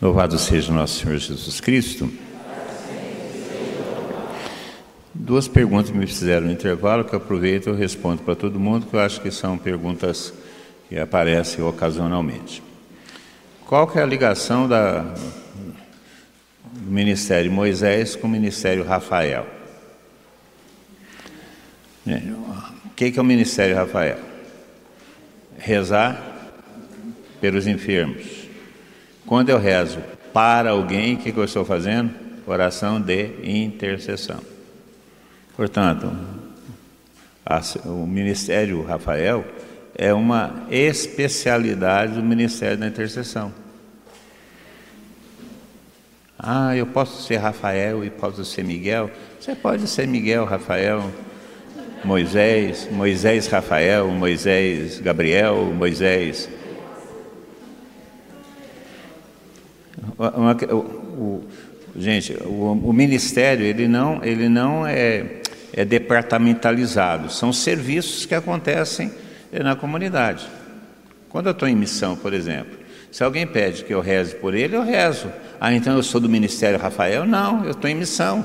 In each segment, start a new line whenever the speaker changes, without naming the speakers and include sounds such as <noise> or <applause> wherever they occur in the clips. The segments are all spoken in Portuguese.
Louvado seja nosso Senhor Jesus Cristo. Duas perguntas me fizeram no intervalo que eu aproveito e respondo para todo mundo, que eu acho que são perguntas que aparecem ocasionalmente. Qual que é a ligação da, do Ministério Moisés com o Ministério Rafael? O que, que é o Ministério Rafael? Rezar pelos enfermos quando eu rezo para alguém, o que, que eu estou fazendo? Oração de intercessão. Portanto, o Ministério Rafael é uma especialidade do Ministério da Intercessão. Ah, eu posso ser Rafael e posso ser Miguel? Você pode ser Miguel, Rafael, Moisés, Moisés Rafael, Moisés Gabriel, Moisés Uma, o, o, gente, o, o, ministério ele não, ele não é, é departamentalizado, são serviços que acontecem na comunidade. Quando eu estou em missão, por exemplo, se alguém pede que eu reze por ele, eu rezo. Ah, então eu sou do Ministério Rafael? Não, eu estou em missão.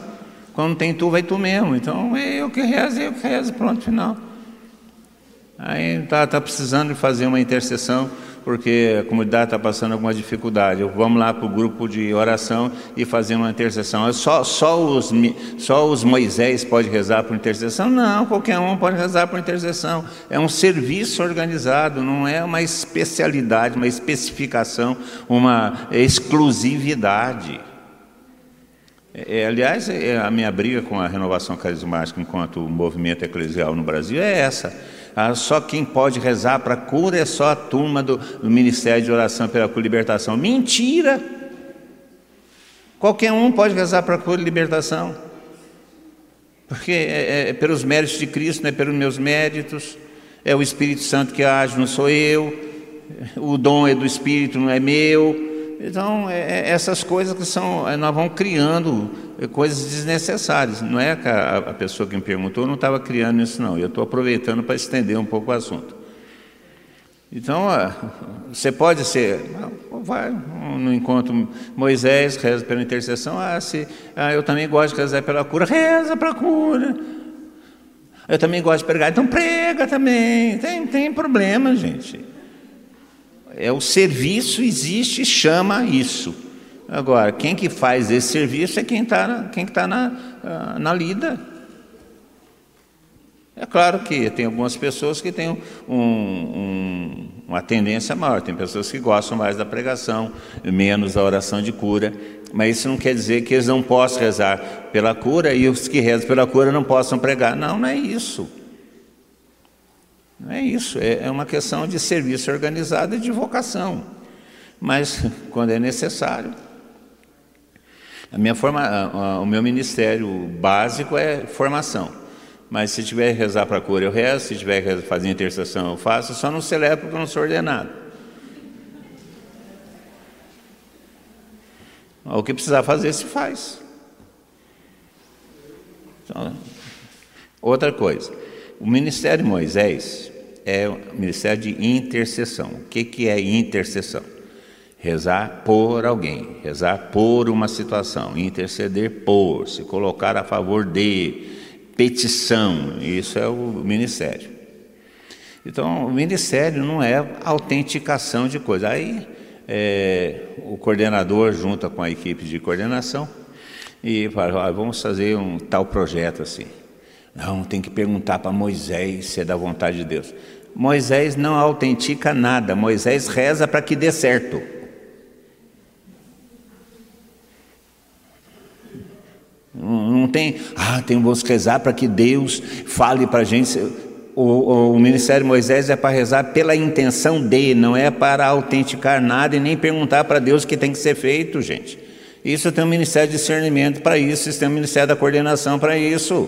Quando tem tu, vai tu mesmo. Então é eu que rezo, eu que rezo, pronto, final. Aí está tá precisando de fazer uma intercessão porque a comunidade está passando alguma dificuldade. Vamos lá para o grupo de oração e fazer uma intercessão. Só, só, os, só os Moisés pode rezar por intercessão? Não, qualquer um pode rezar por intercessão. É um serviço organizado, não é uma especialidade, uma especificação, uma exclusividade. É, aliás, é, a minha briga com a renovação carismática enquanto movimento eclesial no Brasil é essa ah, só quem pode rezar para cura é só a turma do, do Ministério de Oração pela Libertação. Mentira! Qualquer um pode rezar para cura e libertação. Porque é, é, é pelos méritos de Cristo, não é pelos meus méritos. É o Espírito Santo que age, não sou eu. O dom é do Espírito, não é meu. Então, é, é, essas coisas que são, nós vamos criando coisas desnecessárias. Não é que a, a pessoa que me perguntou não estava criando isso, não. Eu estou aproveitando para estender um pouco o assunto. Então, você pode ser, vai no encontro Moisés, reza pela intercessão, ah, se, ah, eu também gosto de rezar pela cura, reza para a cura. Eu também gosto de pregar, então prega também. Tem, tem problema, gente. É o serviço existe, chama isso. Agora, quem que faz esse serviço é quem está quem tá na, ah, na lida. É claro que tem algumas pessoas que têm um, um, uma tendência maior, tem pessoas que gostam mais da pregação, menos da oração de cura, mas isso não quer dizer que eles não possam rezar pela cura e os que rezam pela cura não possam pregar. Não, não é isso. Não é isso, é, é uma questão de serviço organizado e de vocação. Mas <laughs> quando é necessário. A minha forma, o meu ministério básico é formação. Mas se tiver que rezar para a cura, eu rezo. Se tiver que fazer intercessão, eu faço. Só não celebro porque eu não sou ordenado. O que precisar fazer, se faz. Então, outra coisa. O ministério de Moisés, é o ministério de intercessão. O que, que é intercessão? Rezar por alguém, rezar por uma situação, interceder por, se colocar a favor de, petição, isso é o ministério. Então, o ministério não é autenticação de coisa. Aí, é, o coordenador junta com a equipe de coordenação e fala: ah, vamos fazer um tal projeto assim. Não, tem que perguntar para Moisés se é da vontade de Deus. Moisés não autentica nada, Moisés reza para que dê certo. Não tem, ah, temos que rezar para que Deus fale para a gente. O, o, Ministério Moisés é para rezar pela intenção de, não é para autenticar nada e nem perguntar para Deus o que tem que ser feito, gente. Isso tem um Ministério de Discernimento para isso, isso tem um Ministério da Coordenação para isso.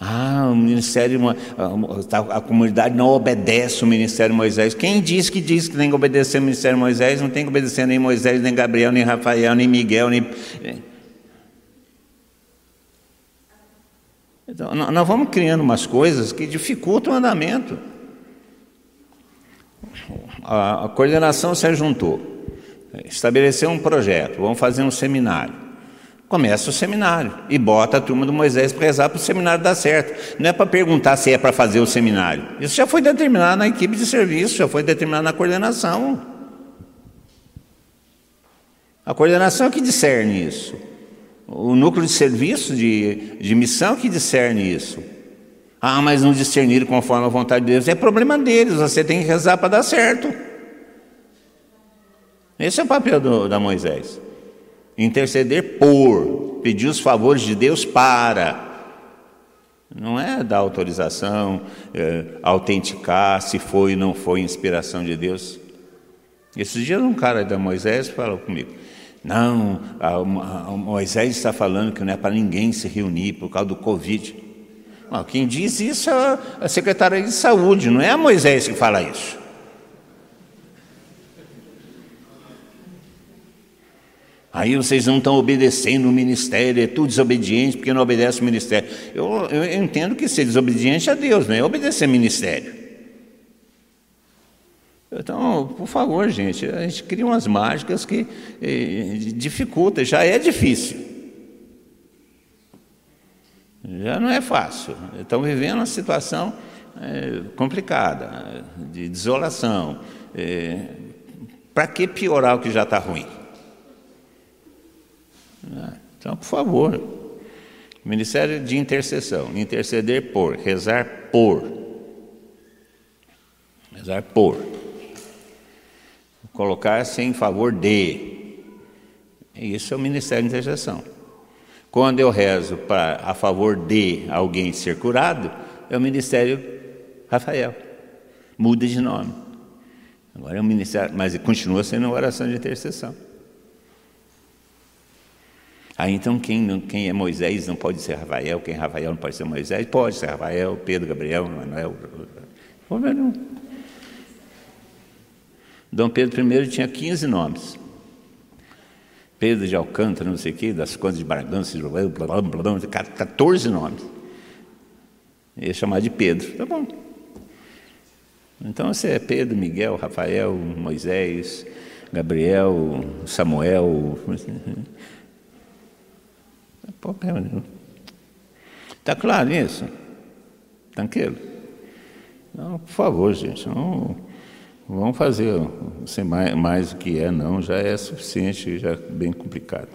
Ah, o ministério, a, a, comunidade não obedece o ministério de Moisés. Quem diz que diz que tem que obedecer o ministério de Moisés, não tem que obedecer nem Moisés, nem Gabriel, nem Rafael, nem Miguel, nem. Então, nós vamos criando umas coisas que dificultam o andamento. a coordenação se juntou, estabeleceu um projeto, vamos fazer um seminário. Começa o seminário e bota a turma do Moisés para rezar para o seminário dar certo. Não é para perguntar se é para fazer o seminário. Isso já foi determinado na equipe de serviço, já foi determinado na coordenação. A coordenação é que discerne isso. O núcleo de serviço, de, de missão, é que discerne isso. Ah, mas não discerniram conforme a vontade de Deus. É problema deles, você tem que rezar para dar certo. Esse é o papel do, da Moisés. Interceder por, pedir os favores de Deus para. Não é dar autorização, é, autenticar se foi ou não foi inspiração de Deus. Esses dias um cara da Moisés falou comigo: Não, a, a Moisés está falando que não é para ninguém se reunir por causa do Covid. Quem diz isso é a Secretaria de Saúde, não é a Moisés que fala isso. Aí vocês não estão obedecendo o ministério, é tudo desobediente porque não obedece o ministério. Eu, eu entendo que ser desobediente a Deus, não é obedecer ministério. Então, por favor, gente, a gente cria umas mágicas que eh, dificulta, já é difícil. Já não é fácil. Estão vivendo uma situação eh, complicada, de desolação. Eh, Para que piorar o que já está ruim? Então, por favor, Ministério de intercessão, interceder por, rezar por. Rezar por. Colocar-se em favor de. Isso é o Ministério de intercessão. Quando eu rezo para a favor de alguém ser curado, é o Ministério Rafael. Muda de nome. Agora é o Ministério, mas continua sendo uma oração de intercessão. Aí então quem, quem é Moisés não pode ser Rafael, quem é Rafael não pode ser Moisés? Pode ser Rafael, Pedro, Gabriel, Manuel. Não. Dom Pedro I tinha 15 nomes. Pedro de Alcântara, não sei o quê, das contas de Bragança, 14 nomes. Ia chamar de Pedro. Tá bom. Então você é Pedro, Miguel, Rafael, Moisés, Gabriel, Samuel. Problema nenhum. Está claro isso? Tranquilo? Não, por favor, gente, não vamos fazer sem mais, mais do que é, não, já é suficiente, já é bem complicado.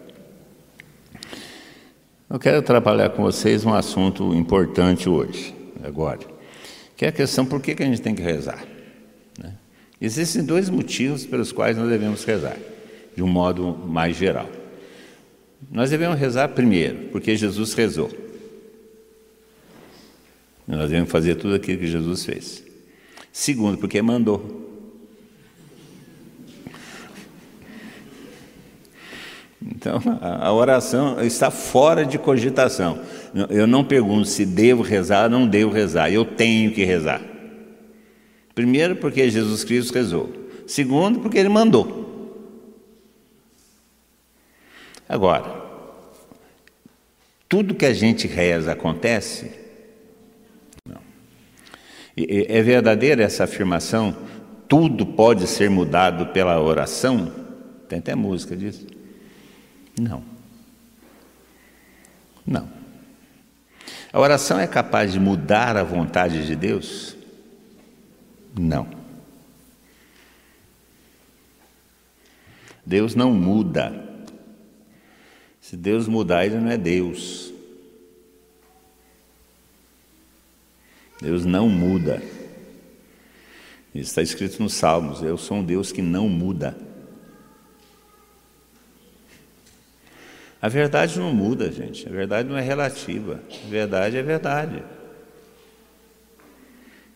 Eu quero trabalhar com vocês um assunto importante hoje, agora, que é a questão por que, que a gente tem que rezar. Né? Existem dois motivos pelos quais nós devemos rezar, de um modo mais geral. Nós devemos rezar primeiro, porque Jesus rezou. Nós devemos fazer tudo aquilo que Jesus fez. Segundo, porque mandou. Então, a oração está fora de cogitação. Eu não pergunto se devo rezar ou não devo rezar, eu tenho que rezar. Primeiro, porque Jesus Cristo rezou. Segundo, porque Ele mandou. Agora, tudo que a gente reza acontece? Não. É verdadeira essa afirmação? Tudo pode ser mudado pela oração? Tem até música disso? Não. Não. A oração é capaz de mudar a vontade de Deus? Não. Deus não muda. Se Deus mudar, ele não é Deus. Deus não muda. Isso está escrito nos Salmos: Eu sou um Deus que não muda. A verdade não muda, gente. A verdade não é relativa. A verdade é verdade.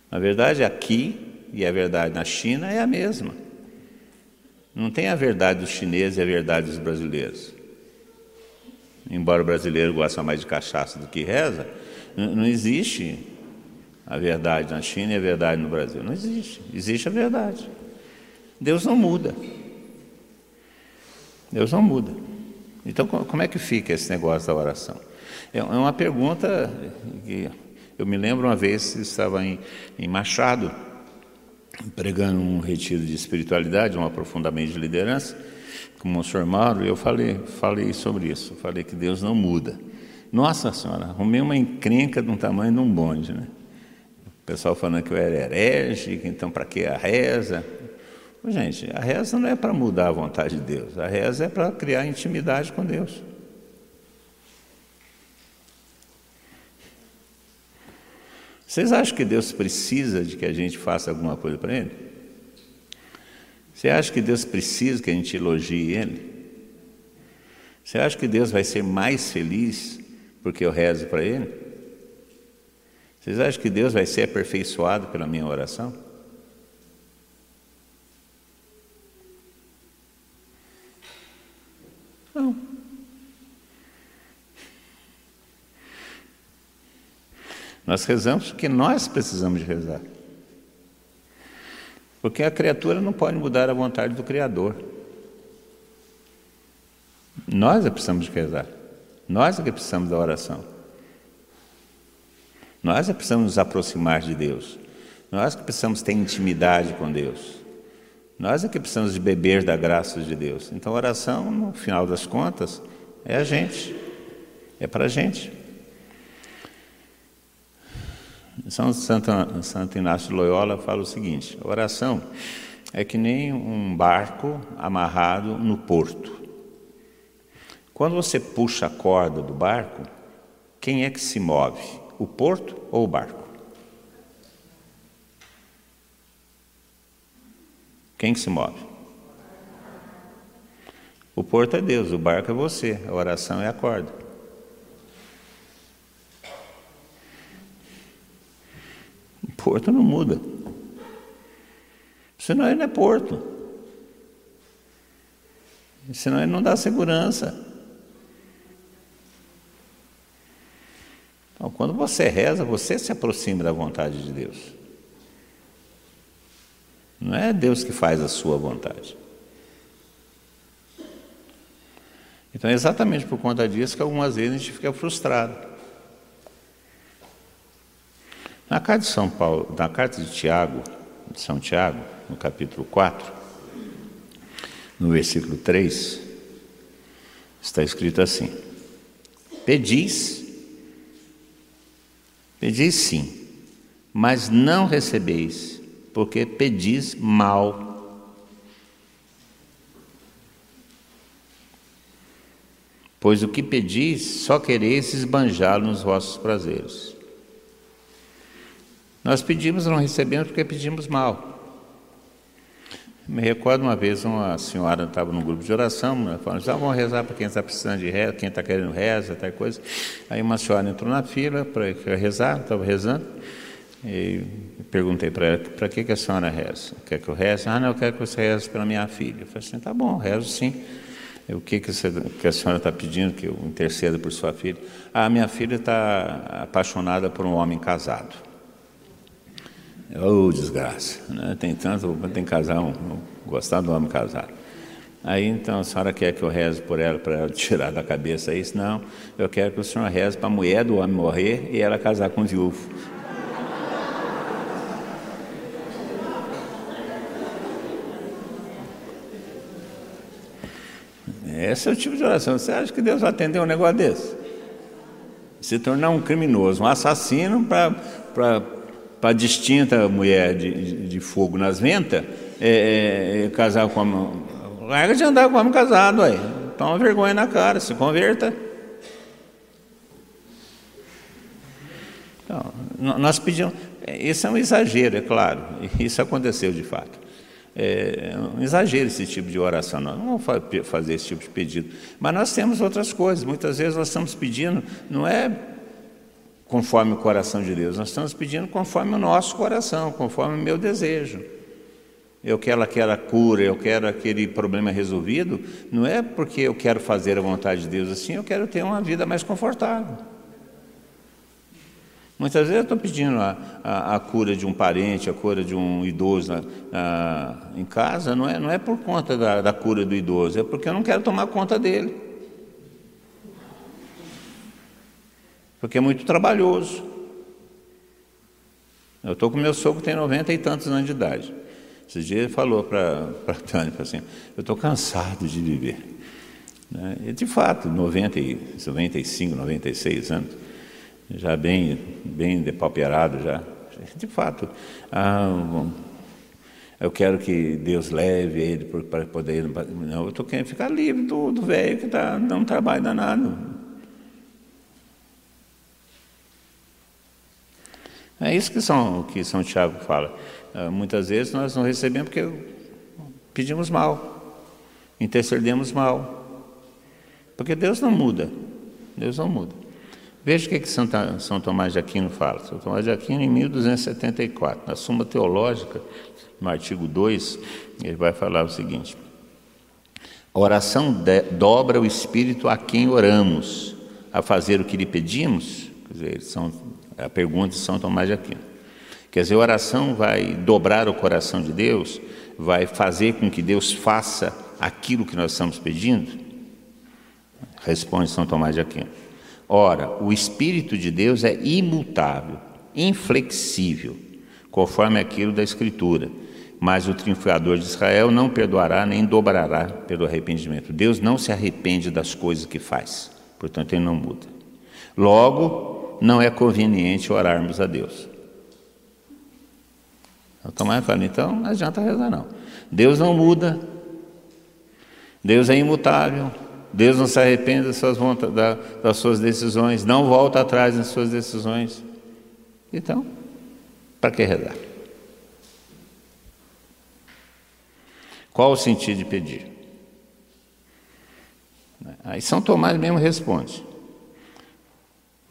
A verdade aqui e a verdade na China é a mesma. Não tem a verdade dos chineses e a verdade dos brasileiros embora o brasileiro goste mais de cachaça do que reza, não existe a verdade na China e a verdade no Brasil. Não existe. Existe a verdade. Deus não muda. Deus não muda. Então, como é que fica esse negócio da oração? É, é uma pergunta que eu me lembro uma vez, estava em, em Machado, pregando um retiro de espiritualidade, um aprofundamento de liderança, com o Monsenhor Mauro, eu falei, falei sobre isso. Falei que Deus não muda. Nossa Senhora, arrumei uma encrenca de um tamanho de um bonde, né? O pessoal falando que eu era herege, então para que a reza? Gente, a reza não é para mudar a vontade de Deus, a reza é para criar intimidade com Deus. Vocês acham que Deus precisa de que a gente faça alguma coisa para Ele? Você acha que Deus precisa que a gente elogie Ele? Você acha que Deus vai ser mais feliz porque eu rezo para Ele? Vocês acham que Deus vai ser aperfeiçoado pela minha oração? Não. Nós rezamos porque nós precisamos de rezar. Porque a criatura não pode mudar a vontade do Criador. Nós é precisamos rezar. Nós é que precisamos da oração. Nós é precisamos nos aproximar de Deus. Nós que precisamos ter intimidade com Deus. Nós é que precisamos de beber da graça de Deus. Então, a oração, no final das contas, é a gente. É para a gente. São Santo, Inácio de Loyola fala o seguinte: a oração é que nem um barco amarrado no porto. Quando você puxa a corda do barco, quem é que se move? O porto ou o barco? Quem que se move? O porto é Deus, o barco é você, a oração é a corda. Porto não muda. Senão ele não é porto. Senão ele não dá segurança. Então, quando você reza, você se aproxima da vontade de Deus. Não é Deus que faz a sua vontade. Então é exatamente por conta disso que algumas vezes a gente fica frustrado. Na carta de São Paulo, na carta de Tiago, de São Tiago, no capítulo 4, no versículo 3, está escrito assim: Pedis, pedis sim, mas não recebeis, porque pedis mal. Pois o que pedis, só quereis esbanjá-lo nos vossos prazeres. Nós pedimos não recebemos porque pedimos mal. Me recordo uma vez uma senhora estava num grupo de oração, né, falando, já vamos rezar para quem está precisando de reza, quem está querendo reza, tal coisa. Aí uma senhora entrou na fila para rezar, estava rezando, e perguntei para ela, para que, que a senhora reza? Quer que eu reze? Ah, não, eu quero que você reze pela minha filha. Eu falei assim, tá bom, rezo sim. O que, que, você, que a senhora está pedindo que eu interceda por sua filha? Ah, minha filha está apaixonada por um homem casado. Ô oh, desgraça, né? tem tanto, tem casal, um, gostar do homem casado. Aí então a senhora quer que eu reze por ela, para ela <laughs> tirar da cabeça isso? Não, eu quero que o senhor reze para a mulher do homem morrer e ela casar com o viúvo. Esse é o tipo de oração. Você acha que Deus vai atender um negócio desse? Se tornar um criminoso, um assassino para para a distinta mulher de, de, fogo nas ventas, é, é, é casar com homem. Larga de andar com homem casado aí. Toma vergonha na cara, se converta. Então, nós pedimos. Isso é um exagero, é claro. <laughs> Isso aconteceu de fato. É um exagero esse tipo de oração. Nós não vamos fazer esse tipo de pedido. Mas nós temos outras coisas. Muitas vezes nós estamos pedindo, não é conforme o coração de Deus. Nós estamos pedindo conforme o nosso coração, conforme o meu desejo. Eu quero aquela cura, eu quero aquele problema resolvido, não é porque eu quero fazer a vontade de Deus assim, eu quero ter uma vida mais confortável. Muitas vezes eu estou pedindo a, a, a, cura de um parente, a cura de um idoso na, na, em casa, não é, não é por conta da, da cura do idoso, é porque eu não quero tomar conta dele. Porque é muito trabalhoso. Eu estou com meu sogro que tem 90 e tantos anos de idade. Esses dias ele falou para <laughs> a Tânia, assim, eu estou cansado de viver. Né? E de fato, 90, 95, 96 anos, já bem, bem depauperado já. De fato, ah, eu quero que Deus leve ele para poder. Não, eu estou querendo ficar livre do, do velho que tá, não trabalha danado. É isso que São, que São Tiago fala. Ah, muitas vezes nós não recebemos porque pedimos mal, intercedemos mal. Porque Deus não muda. Deus não muda. Veja o que, que Santa, São Tomás de Aquino fala. São Tomás de Aquino, em 1274, na Suma Teológica, no artigo 2, ele vai falar o seguinte: A oração de, dobra o espírito a quem oramos, a fazer o que lhe pedimos. Quer dizer, são, é a pergunta de São Tomás de Aquino. Quer dizer, a oração vai dobrar o coração de Deus, vai fazer com que Deus faça aquilo que nós estamos pedindo? Responde São Tomás de Aquino. Ora, o Espírito de Deus é imutável, inflexível, conforme aquilo da Escritura. Mas o triunfador de Israel não perdoará nem dobrará pelo arrependimento. Deus não se arrepende das coisas que faz, portanto, ele não muda. Logo, não é conveniente orarmos a Deus. Tomás fala, então não adianta rezar, não. Deus não muda, Deus é imutável, Deus não se arrepende das suas, das suas decisões, não volta atrás nas suas decisões. Então, para que rezar? Qual o sentido de pedir? Aí São Tomás mesmo responde.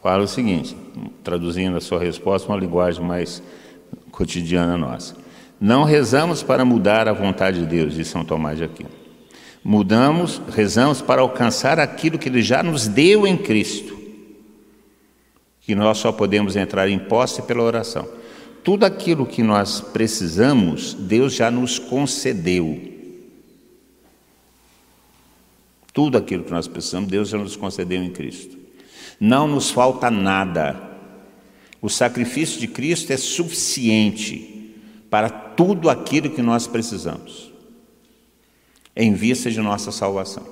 Fala o seguinte, traduzindo a sua resposta uma linguagem mais cotidiana nossa. Não rezamos para mudar a vontade de Deus, diz São Tomás de Aquino. Mudamos, rezamos para alcançar aquilo que Ele já nos deu em Cristo, que nós só podemos entrar em posse pela oração. Tudo aquilo que nós precisamos, Deus já nos concedeu. Tudo aquilo que nós precisamos, Deus já nos concedeu em Cristo. Não nos falta nada. O sacrifício de Cristo é suficiente para tudo aquilo que nós precisamos em vista de nossa salvação.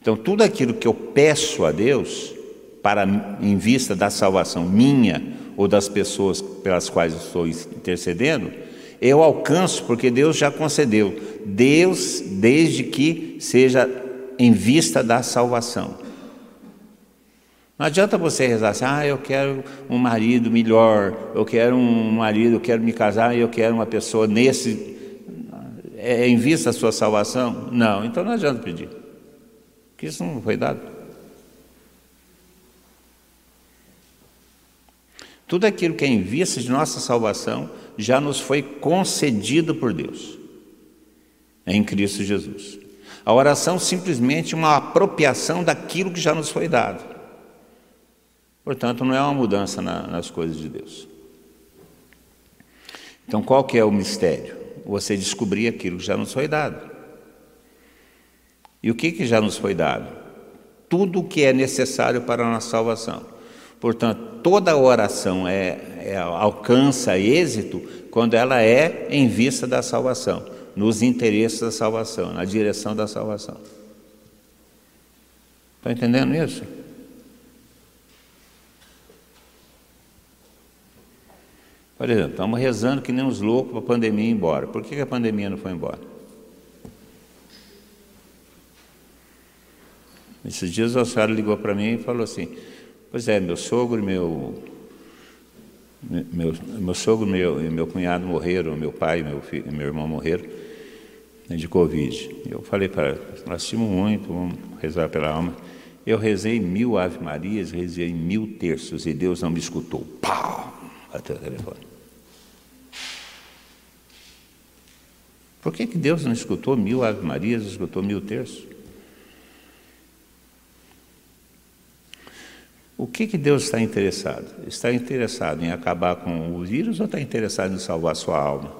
Então, tudo aquilo que eu peço a Deus, para em vista da salvação minha ou das pessoas pelas quais eu estou intercedendo, eu alcanço porque Deus já concedeu. Deus, desde que seja em vista da salvação. Não adianta você rezar assim, ah, eu quero um marido melhor, eu quero um marido, eu quero me casar eu quero uma pessoa nesse é, é em vista da sua salvação? Não, então não adianta pedir, porque isso não foi dado. Tudo aquilo que é em vista de nossa salvação já nos foi concedido por Deus, em Cristo Jesus. A oração simplesmente uma apropriação daquilo que já nos foi dado. Portanto, não é uma mudança na, nas coisas de Deus. Então, qual que é o mistério? você descobrir aquilo que já nos foi dado. E o que, que já nos foi dado? Tudo o que é necessário para a nossa salvação. Portanto, toda oração é, é, alcança êxito quando ela é em vista da salvação, nos interesses da salvação, na direção da salvação. Está entendendo isso? Por exemplo, estamos rezando que nem uns loucos para a pandemia ir embora. Por que a pandemia não foi embora? Esses dias o senhora ligou para mim e falou assim: Pois é, meu sogro e meu, meu, meu sogro meu, e meu cunhado morreram, meu pai e meu, meu irmão morreram né, de Covid. Eu falei para ela: tínhamos muito, vamos rezar pela alma. Eu rezei mil Ave Marias, rezei mil terços e Deus não me escutou. Pau! Até o telefone. Por que, que Deus não escutou mil Ave Marias, escutou mil terços? O que, que Deus está interessado? Está interessado em acabar com o vírus ou está interessado em salvar sua alma?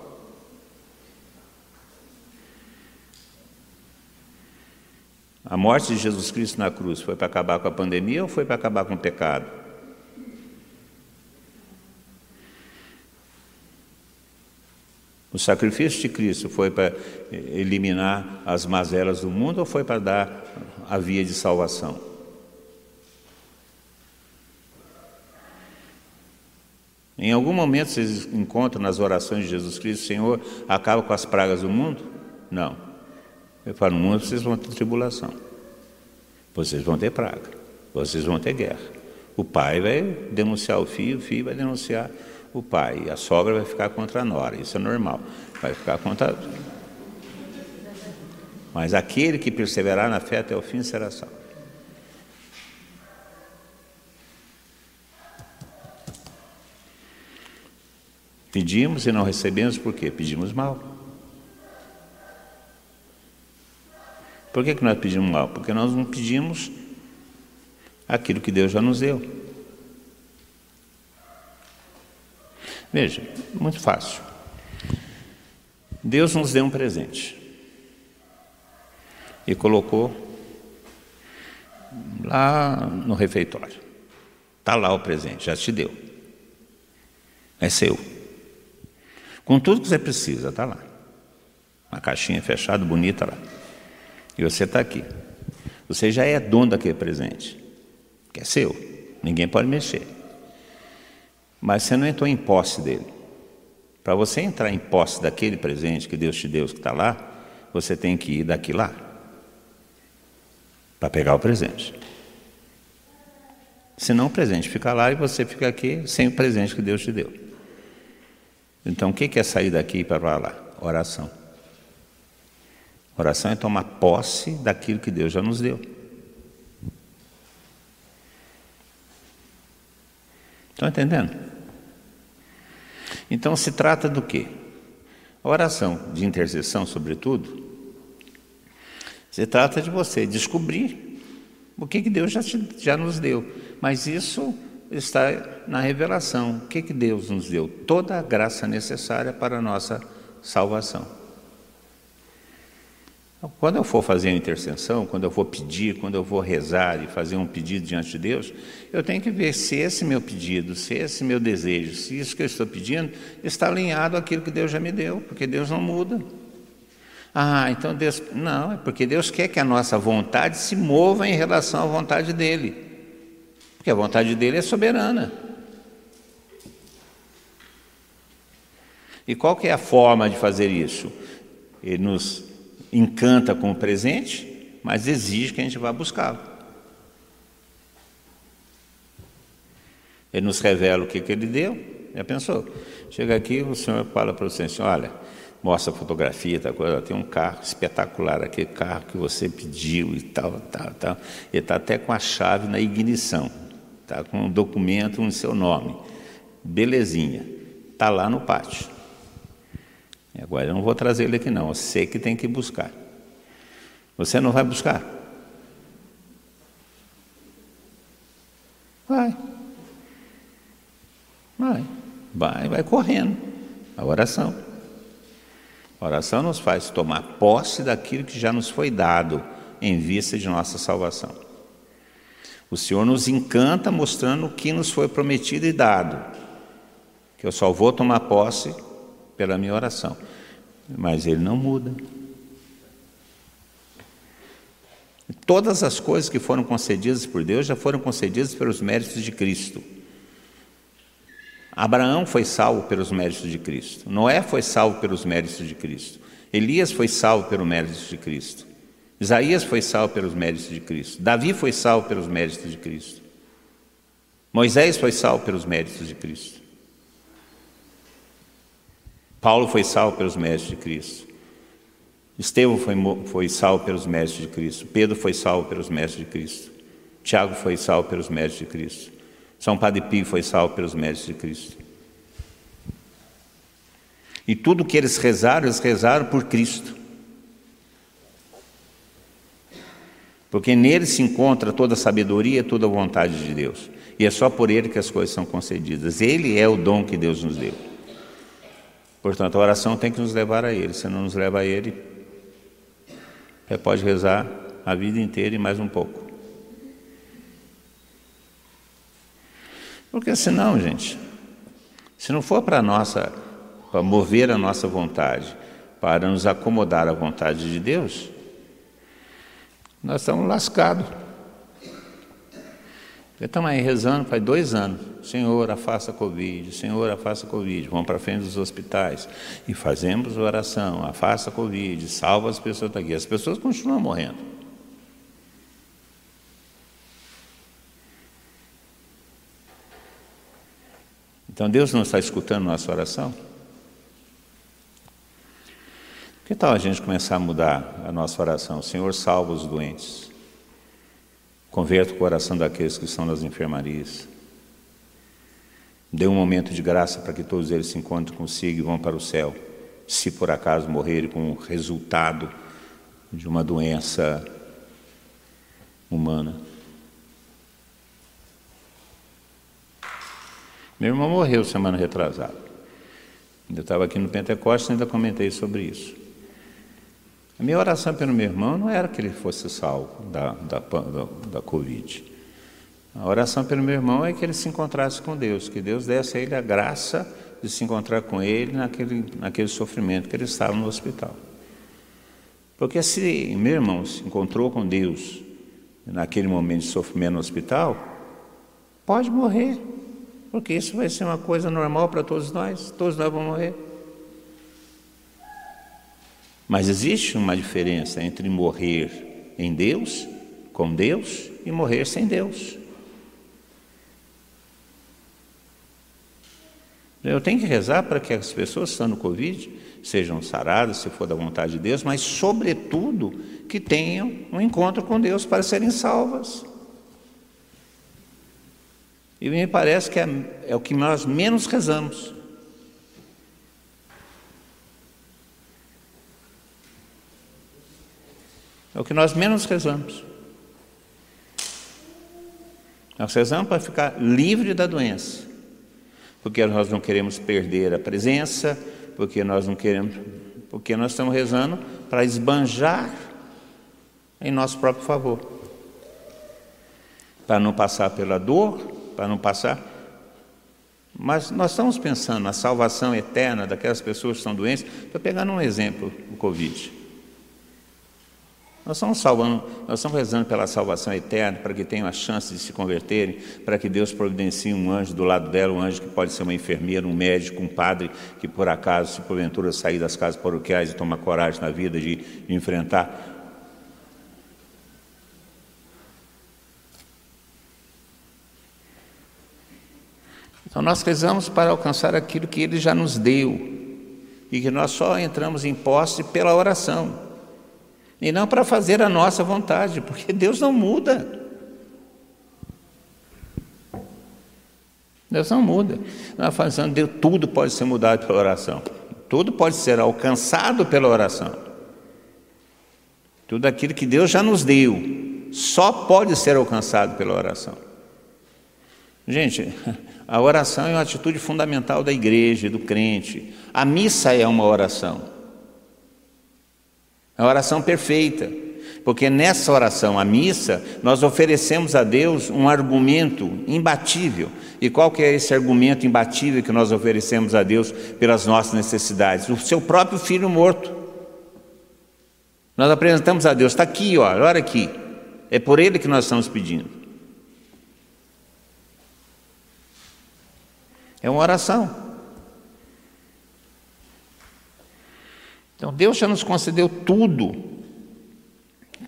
A morte de Jesus Cristo na cruz foi para acabar com a pandemia ou foi para acabar com o pecado? O sacrifício de Cristo foi para eliminar as mazelas do mundo ou foi para dar a via de salvação? Em algum momento vocês encontram nas orações de Jesus Cristo, Senhor, acaba com as pragas do mundo? Não. Ele fala, no mundo vocês vão ter tribulação. Vocês vão ter praga. Vocês vão ter guerra. O pai vai denunciar o filho, o filho vai denunciar o pai. E a sogra vai ficar contra a nora. Isso é normal. Vai ficar contra. Mas aquele que perseverar na fé até o fim será salvo. Pedimos e não recebemos por quê? Pedimos mal. Por que, que nós pedimos mal? Porque nós não pedimos aquilo que Deus já nos deu. Veja, muito fácil. Deus nos deu um presente e colocou lá no refeitório. Está lá o presente, já te deu. É seu. Com tudo que você precisa, está lá. Uma caixinha fechada, bonita lá. E você está aqui. Você já é dono daquele presente, que é seu. Ninguém pode mexer. Mas você não entrou em posse dele. Para você entrar em posse daquele presente que Deus te deu, que está lá, você tem que ir daqui lá para pegar o presente. Senão o presente fica lá e você fica aqui sem o presente que Deus te deu. Então, o que é sair daqui para lá? Oração. Oração é tomar posse daquilo que Deus já nos deu. Estão entendendo? Então se trata do quê? A oração de intercessão, sobretudo, se trata de você descobrir o que, que Deus já, te, já nos deu. Mas isso está na revelação. O que, que Deus nos deu? Toda a graça necessária para a nossa salvação. Quando eu for fazer a intercessão, quando eu for pedir, quando eu vou rezar e fazer um pedido diante de Deus, eu tenho que ver se esse meu pedido, se esse meu desejo, se isso que eu estou pedindo está alinhado àquilo que Deus já me deu, porque Deus não muda. Ah, então Deus. Não, é porque Deus quer que a nossa vontade se mova em relação à vontade dEle. Porque a vontade dele é soberana. E qual que é a forma de fazer isso? Ele nos encanta com o presente, mas exige que a gente vá buscá-lo. Ele nos revela o que, que ele deu. Já pensou? Chega aqui, o senhor fala para você assim, olha, mostra a fotografia, tá, tem um carro espetacular, aquele carro que você pediu e tal, tal, tal. Ele está até com a chave na ignição. Está com um documento no seu nome. Belezinha. Está lá no pátio. Agora eu não vou trazer ele aqui não. Você que tem que buscar. Você não vai buscar? Vai. Vai. Vai, vai correndo. A oração. A oração nos faz tomar posse daquilo que já nos foi dado em vista de nossa salvação. O Senhor nos encanta mostrando o que nos foi prometido e dado, que eu só vou tomar posse pela minha oração. Mas Ele não muda. Todas as coisas que foram concedidas por Deus já foram concedidas pelos méritos de Cristo. Abraão foi salvo pelos méritos de Cristo. Noé foi salvo pelos méritos de Cristo. Elias foi salvo pelos méritos de Cristo. Isaías foi salvo pelos méritos de Cristo. Davi foi salvo pelos méritos de Cristo. Moisés foi salvo pelos méritos de Cristo. Paulo foi salvo pelos méritos de Cristo. Estevão foi, foi salvo pelos méritos de Cristo. Pedro foi salvo pelos méritos de Cristo. Tiago foi salvo pelos méritos de Cristo. São Padre Pio foi salvo pelos méritos de Cristo. E tudo que eles rezaram, eles rezaram por Cristo. Porque nele se encontra toda a sabedoria, toda a vontade de Deus. E é só por ele que as coisas são concedidas. Ele é o dom que Deus nos deu. Portanto, a oração tem que nos levar a ele. Se não nos leva a ele, você pode rezar a vida inteira e mais um pouco. Porque senão, gente, se não for para nossa para mover a nossa vontade, para nos acomodar à vontade de Deus, nós estamos lascados. Estamos aí rezando faz dois anos. Senhor, afasta a Covid, Senhor, afasta a Covid. Vamos para frente dos hospitais e fazemos oração, afasta a Covid, salva as pessoas daqui. As pessoas continuam morrendo. Então Deus não está escutando nossa oração? Que tal a gente começar a mudar a nossa oração? Senhor, salva os doentes. Converta o coração daqueles que estão nas enfermarias. Dê um momento de graça para que todos eles se encontrem consigo e vão para o céu, se por acaso morrerem com o resultado de uma doença humana. Meu irmão morreu semana retrasada. Eu estava aqui no Pentecostes e ainda comentei sobre isso. A minha oração pelo meu irmão não era que ele fosse salvo da, da, da, da Covid. A oração pelo meu irmão é que ele se encontrasse com Deus, que Deus desse a ele a graça de se encontrar com ele naquele, naquele sofrimento que ele estava no hospital. Porque se meu irmão se encontrou com Deus naquele momento de sofrimento no hospital, pode morrer, porque isso vai ser uma coisa normal para todos nós, todos nós vamos morrer. Mas existe uma diferença entre morrer em Deus, com Deus, e morrer sem Deus. Eu tenho que rezar para que as pessoas que estão no Covid sejam saradas, se for da vontade de Deus, mas, sobretudo, que tenham um encontro com Deus para serem salvas. E me parece que é, é o que nós menos rezamos. É o que nós menos rezamos. Nós rezamos para ficar livre da doença, porque nós não queremos perder a presença, porque nós não queremos, porque nós estamos rezando para esbanjar em nosso próprio favor, para não passar pela dor, para não passar. Mas nós estamos pensando na salvação eterna daquelas pessoas que estão doentes. Estou pegando um exemplo, o Covid. Nós estamos salvando, nós estamos rezando pela salvação eterna, para que tenham a chance de se converterem, para que Deus providencie um anjo do lado dela, um anjo que pode ser uma enfermeira, um médico, um padre, que por acaso, se porventura sair das casas paroquiais e tomar coragem na vida de, de enfrentar. Então nós rezamos para alcançar aquilo que Ele já nos deu e que nós só entramos em posse pela oração e não para fazer a nossa vontade, porque Deus não muda. Deus não muda. Nós falando, Deus, tudo pode ser mudado pela oração. Tudo pode ser alcançado pela oração. Tudo aquilo que Deus já nos deu, só pode ser alcançado pela oração. Gente, <laughs> a oração é uma atitude fundamental da igreja, do crente. A missa é uma oração. É a oração perfeita, porque nessa oração, a missa, nós oferecemos a Deus um argumento imbatível. E qual que é esse argumento imbatível que nós oferecemos a Deus pelas nossas necessidades? O seu próprio filho morto. Nós apresentamos a Deus, está aqui, ó, olha aqui. É por ele que nós estamos pedindo. É uma oração. Então Deus já nos concedeu tudo,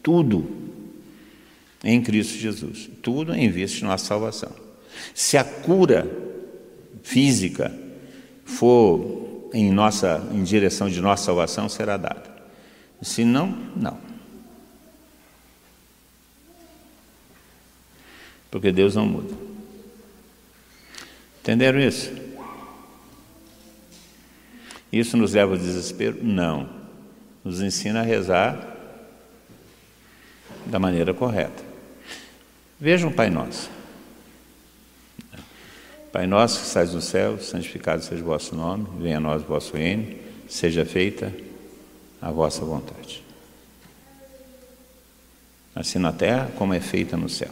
tudo em Cristo Jesus, tudo em vista de nossa salvação. Se a cura física for em nossa em direção de nossa salvação, será dada. Se não, não. Porque Deus não muda. Entenderam isso? Isso nos leva ao desespero? Não. Nos ensina a rezar da maneira correta. Vejam Pai Nosso. Pai nosso que estás no céu, santificado seja o vosso nome, venha a nós o vosso reino, seja feita a vossa vontade. Assim na terra como é feita no céu.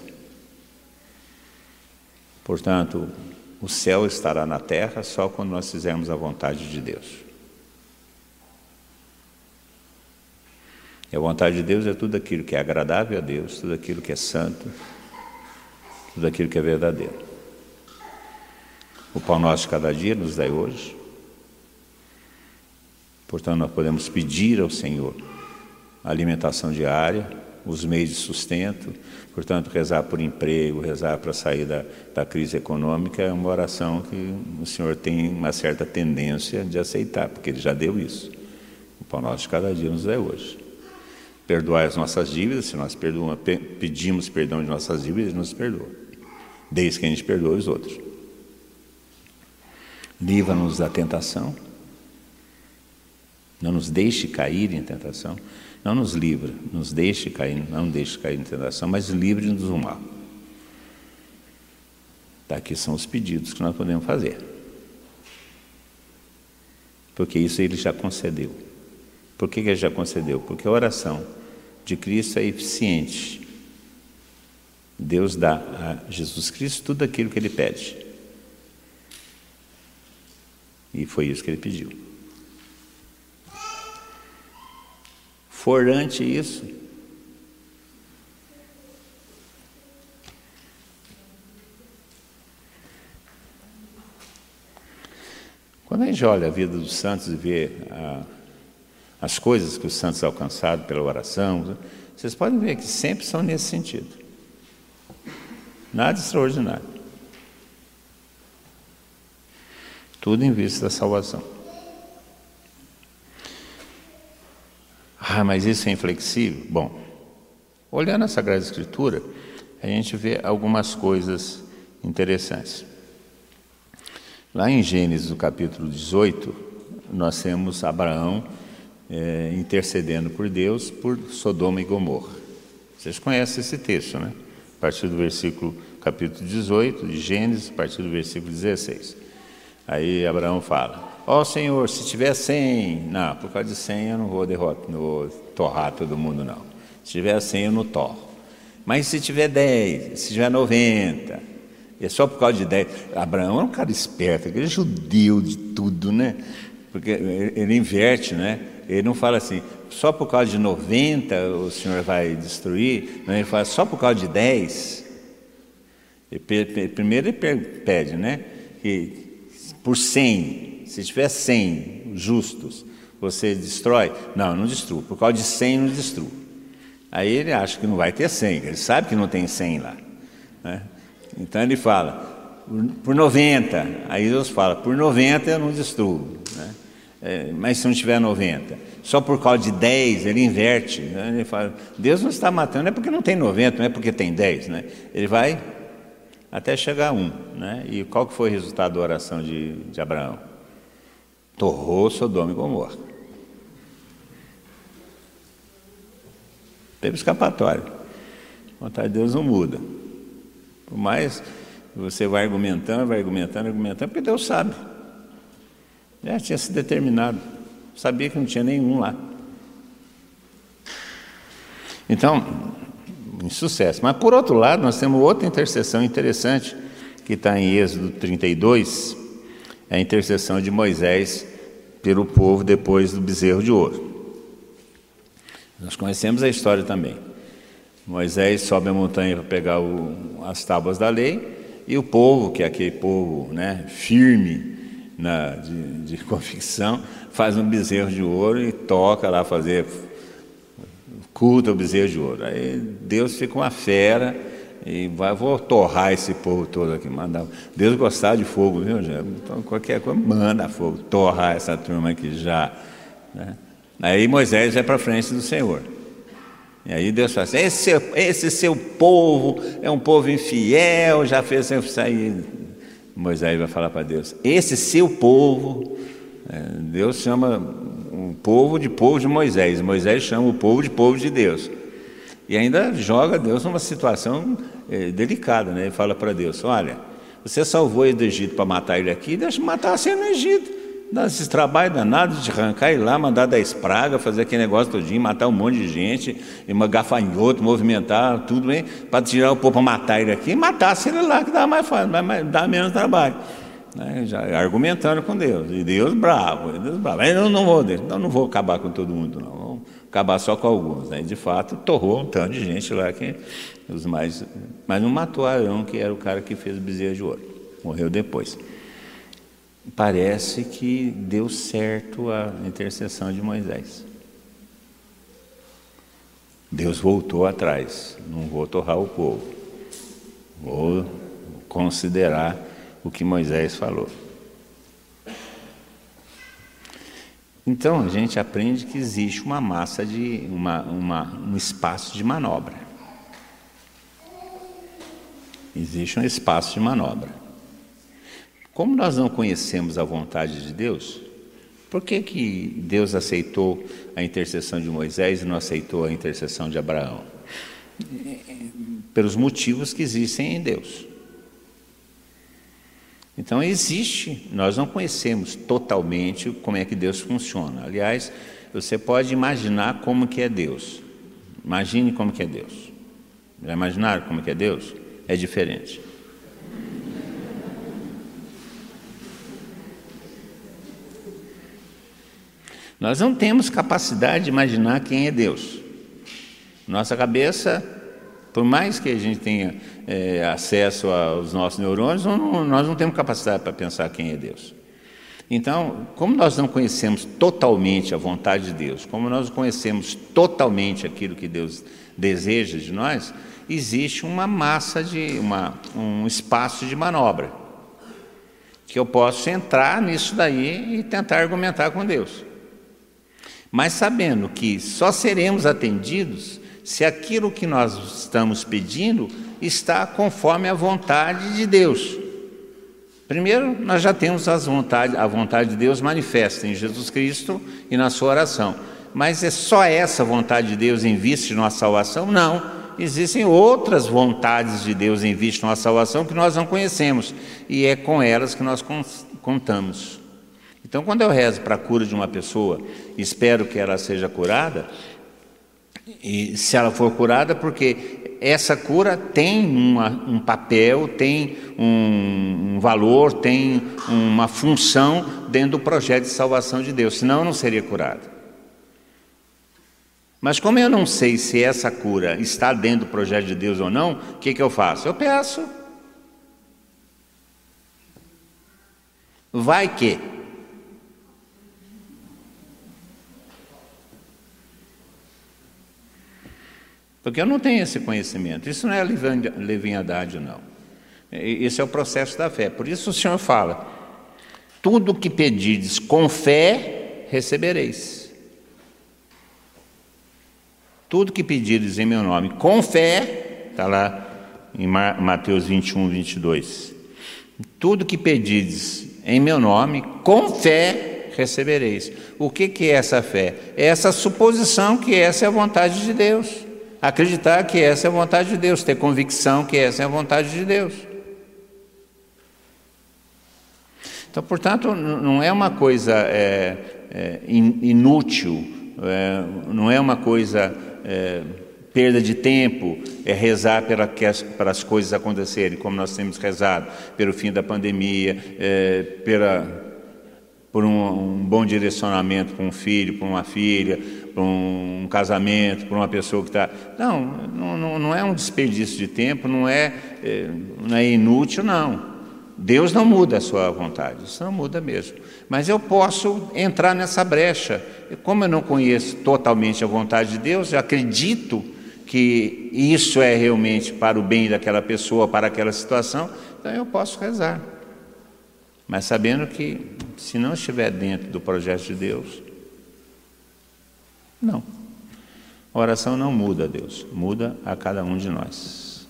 Portanto, O céu estará na terra só quando nós fizermos a vontade de Deus. E a vontade de Deus é tudo aquilo que é agradável a Deus, tudo aquilo que é santo, tudo aquilo que é verdadeiro. O pão nosso de cada dia nos dai hoje. Portanto, nós podemos pedir ao Senhor a alimentação diária, os meios de sustento, portanto, rezar por emprego, rezar para sair da, da crise econômica é uma oração que o Senhor tem uma certa tendência de aceitar, porque Ele já deu isso. O pão nosso de cada dia nos dá hoje. Perdoar as nossas dívidas, se nós perdoamos, pedimos perdão de nossas dívidas, Ele nos perdoa, desde que a gente perdoe os outros. Livra-nos da tentação, não nos deixe cair em tentação, não nos livra, nos deixe cair, não deixe cair em tentação, mas livre-nos do mal. Daqui são os pedidos que nós podemos fazer. Porque isso ele já concedeu. Por que, que ele já concedeu? Porque a oração de Cristo é eficiente. Deus dá a Jesus Cristo tudo aquilo que ele pede. E foi isso que ele pediu. Forante isso, Quando a gente olha a vida dos santos e vê ah, as coisas que os santos alcançaram pela oração, vocês podem ver que sempre são nesse sentido. Nada extraordinário. Tudo em vista da salvação. Ah, mas isso é inflexível? Bom, olhando a Sagrada Escritura, a gente vê algumas coisas interessantes. Lá em Gênesis, no capítulo 18, nós temos Abraão é, intercedendo por Deus por Sodoma e Gomorra. Vocês conhecem esse texto, né? A partir do versículo, capítulo 18 de Gênesis, a partir do versículo 16. Aí Abraão fala: Ó oh, Senhor, se tiver 100, não, por causa de 100 eu não vou derrotar, não vou torrar todo mundo, não. Se tiver 100 eu não torro. Mas se tiver 10, se tiver 90, e é só por causa de 10. Abraão é um cara esperto, aquele judeu de tudo, né? Porque ele inverte, né? Ele não fala assim, só por causa de 90 o Senhor vai destruir, não, ele fala só por causa de 10. Ele, primeiro ele pede, né? Que por 100, se tiver 100 justos, você destrói? Não, não destruo. Por causa de 100, não destruo. Aí ele acha que não vai ter 100, ele sabe que não tem 100 lá. Né? Então ele fala, por 90. Aí Deus fala, por 90 eu não destruo. Né? É, mas se não tiver 90, só por causa de 10, ele inverte. Né? Ele fala, Deus não está matando, é porque não tem 90, não é porque tem 10. Né? Ele vai até chegar a 1. Né? E qual que foi o resultado da oração de, de Abraão? Torrou Sodoma e Gomorra. Teve escapatório. A vontade de Deus não muda. Por mais você vai argumentando, vai argumentando, argumentando, porque Deus sabe. Já tinha se determinado. Sabia que não tinha nenhum lá. Então, sucesso. Mas por outro lado, nós temos outra intercessão interessante que está em Êxodo 32, é a intercessão de Moisés pelo povo depois do bezerro de ouro. Nós conhecemos a história também. Moisés sobe a montanha para pegar o, as tábuas da lei e o povo, que é aquele povo né, firme, na, de, de <laughs> convicção, faz um bezerro de ouro e toca lá fazer culto ao bezerro de ouro. Aí Deus fica uma fera e vai, vou torrar esse povo todo aqui. Manda. Deus gostar de fogo, viu, Jé? Então, qualquer coisa, manda fogo, torrar essa turma aqui já. Né? Aí Moisés vai para frente do Senhor. E aí Deus fala assim: esse, esse seu povo é um povo infiel, já fez sair Moisés vai falar para Deus: esse seu povo, é, Deus chama o povo de povo de Moisés, Moisés chama o povo de povo de Deus. E ainda joga Deus numa situação é, delicada, né? Ele fala para Deus: Olha, você salvou ele do Egito para matar ele aqui, deixa matar você no Egito. Dá esses trabalhos danados de arrancar e lá, mandar dar espraga, fazer aquele negócio todinho, matar um monte de gente, e uma gafanhoto, movimentar, tudo bem, para tirar o povo para matar ele aqui, matasse ele lá, que dá mais fácil, dá menos trabalho. Né? Já argumentando com Deus. E Deus bravo, Deus bravo. Eu não vou, eu não vou acabar com todo mundo, não. Vou acabar só com alguns. Né? De fato, torrou um tanto de gente lá que os mais. Mas não matou Arão, que era o cara que fez o bezerro de ouro. Morreu depois parece que deu certo a intercessão de Moisés. Deus voltou atrás, não vou torrar o povo, vou considerar o que Moisés falou. Então a gente aprende que existe uma massa de uma, uma, um espaço de manobra. Existe um espaço de manobra. Como nós não conhecemos a vontade de Deus, por que, que Deus aceitou a intercessão de Moisés e não aceitou a intercessão de Abraão? Pelos motivos que existem em Deus. Então existe, nós não conhecemos totalmente como é que Deus funciona. Aliás, você pode imaginar como que é Deus. Imagine como que é Deus. Já imaginaram como que é Deus? É diferente. Nós não temos capacidade de imaginar quem é Deus. Nossa cabeça, por mais que a gente tenha é, acesso aos nossos neurônios, não, nós não temos capacidade para pensar quem é Deus. Então, como nós não conhecemos totalmente a vontade de Deus, como nós conhecemos totalmente aquilo que Deus deseja de nós, existe uma massa de uma, um espaço de manobra que eu posso entrar nisso daí e tentar argumentar com Deus mas sabendo que só seremos atendidos se aquilo que nós estamos pedindo está conforme a vontade de Deus. Primeiro, nós já temos as vontade, a vontade de Deus manifesta em Jesus Cristo e na sua oração. Mas é só essa vontade de Deus em vista de nossa salvação? Não. Existem outras vontades de Deus em vista de nossa salvação que nós não conhecemos, e é com elas que nós contamos. Então, quando eu rezo para a cura de uma pessoa, espero que ela seja curada, e se ela for curada, porque essa cura tem uma, um papel, tem um, um, valor, tem uma função dentro do projeto de salvação de Deus, senão eu não seria curada. Mas como eu não sei se essa cura está dentro do projeto de Deus ou não, o que, que eu faço? Eu peço. Vai que. Porque eu não tenho esse conhecimento. Isso não é leviandade, não. Esse é o processo da fé. Por isso o Senhor fala: tudo que pedides com fé, recebereis. Tudo que pedires em meu nome com fé, está lá em Mateus 21, 22. Tudo que pedires em meu nome, com fé, recebereis. O que, que é essa fé? É essa suposição que essa é a vontade de Deus acreditar que essa é a vontade de Deus, ter convicção que essa é a vontade de Deus. Então, portanto, não é uma coisa é, é, inútil, é, não é uma coisa é, perda de tempo, é rezar para, que as, para as coisas acontecerem, como nós temos rezado, pelo fim da pandemia, é, pela, por um, um bom direcionamento para um filho, para uma filha, para um casamento, para uma pessoa que está. Não, não, não é um desperdício de tempo, não é, é, não é inútil, não. Deus não muda a sua vontade, isso não muda mesmo. Mas eu posso entrar nessa brecha. Como eu não conheço totalmente a vontade de Deus, eu acredito que isso é realmente para o bem daquela pessoa, para aquela situação, então eu posso rezar. Mas sabendo que, se não estiver dentro do projeto de Deus, não. A oração não muda a Deus, muda a cada um de nós.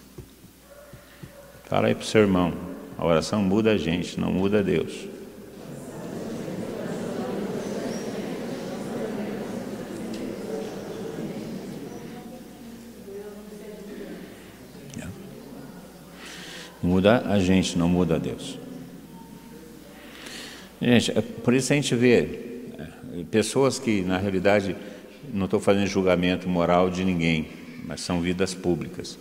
Fala aí para o seu irmão: a oração muda a gente, não muda a Deus. Muda a gente, não muda a Deus. Gente, por isso a gente vê é, pessoas que, na realidade, não estou fazendo julgamento moral de ninguém, mas são vidas públicas.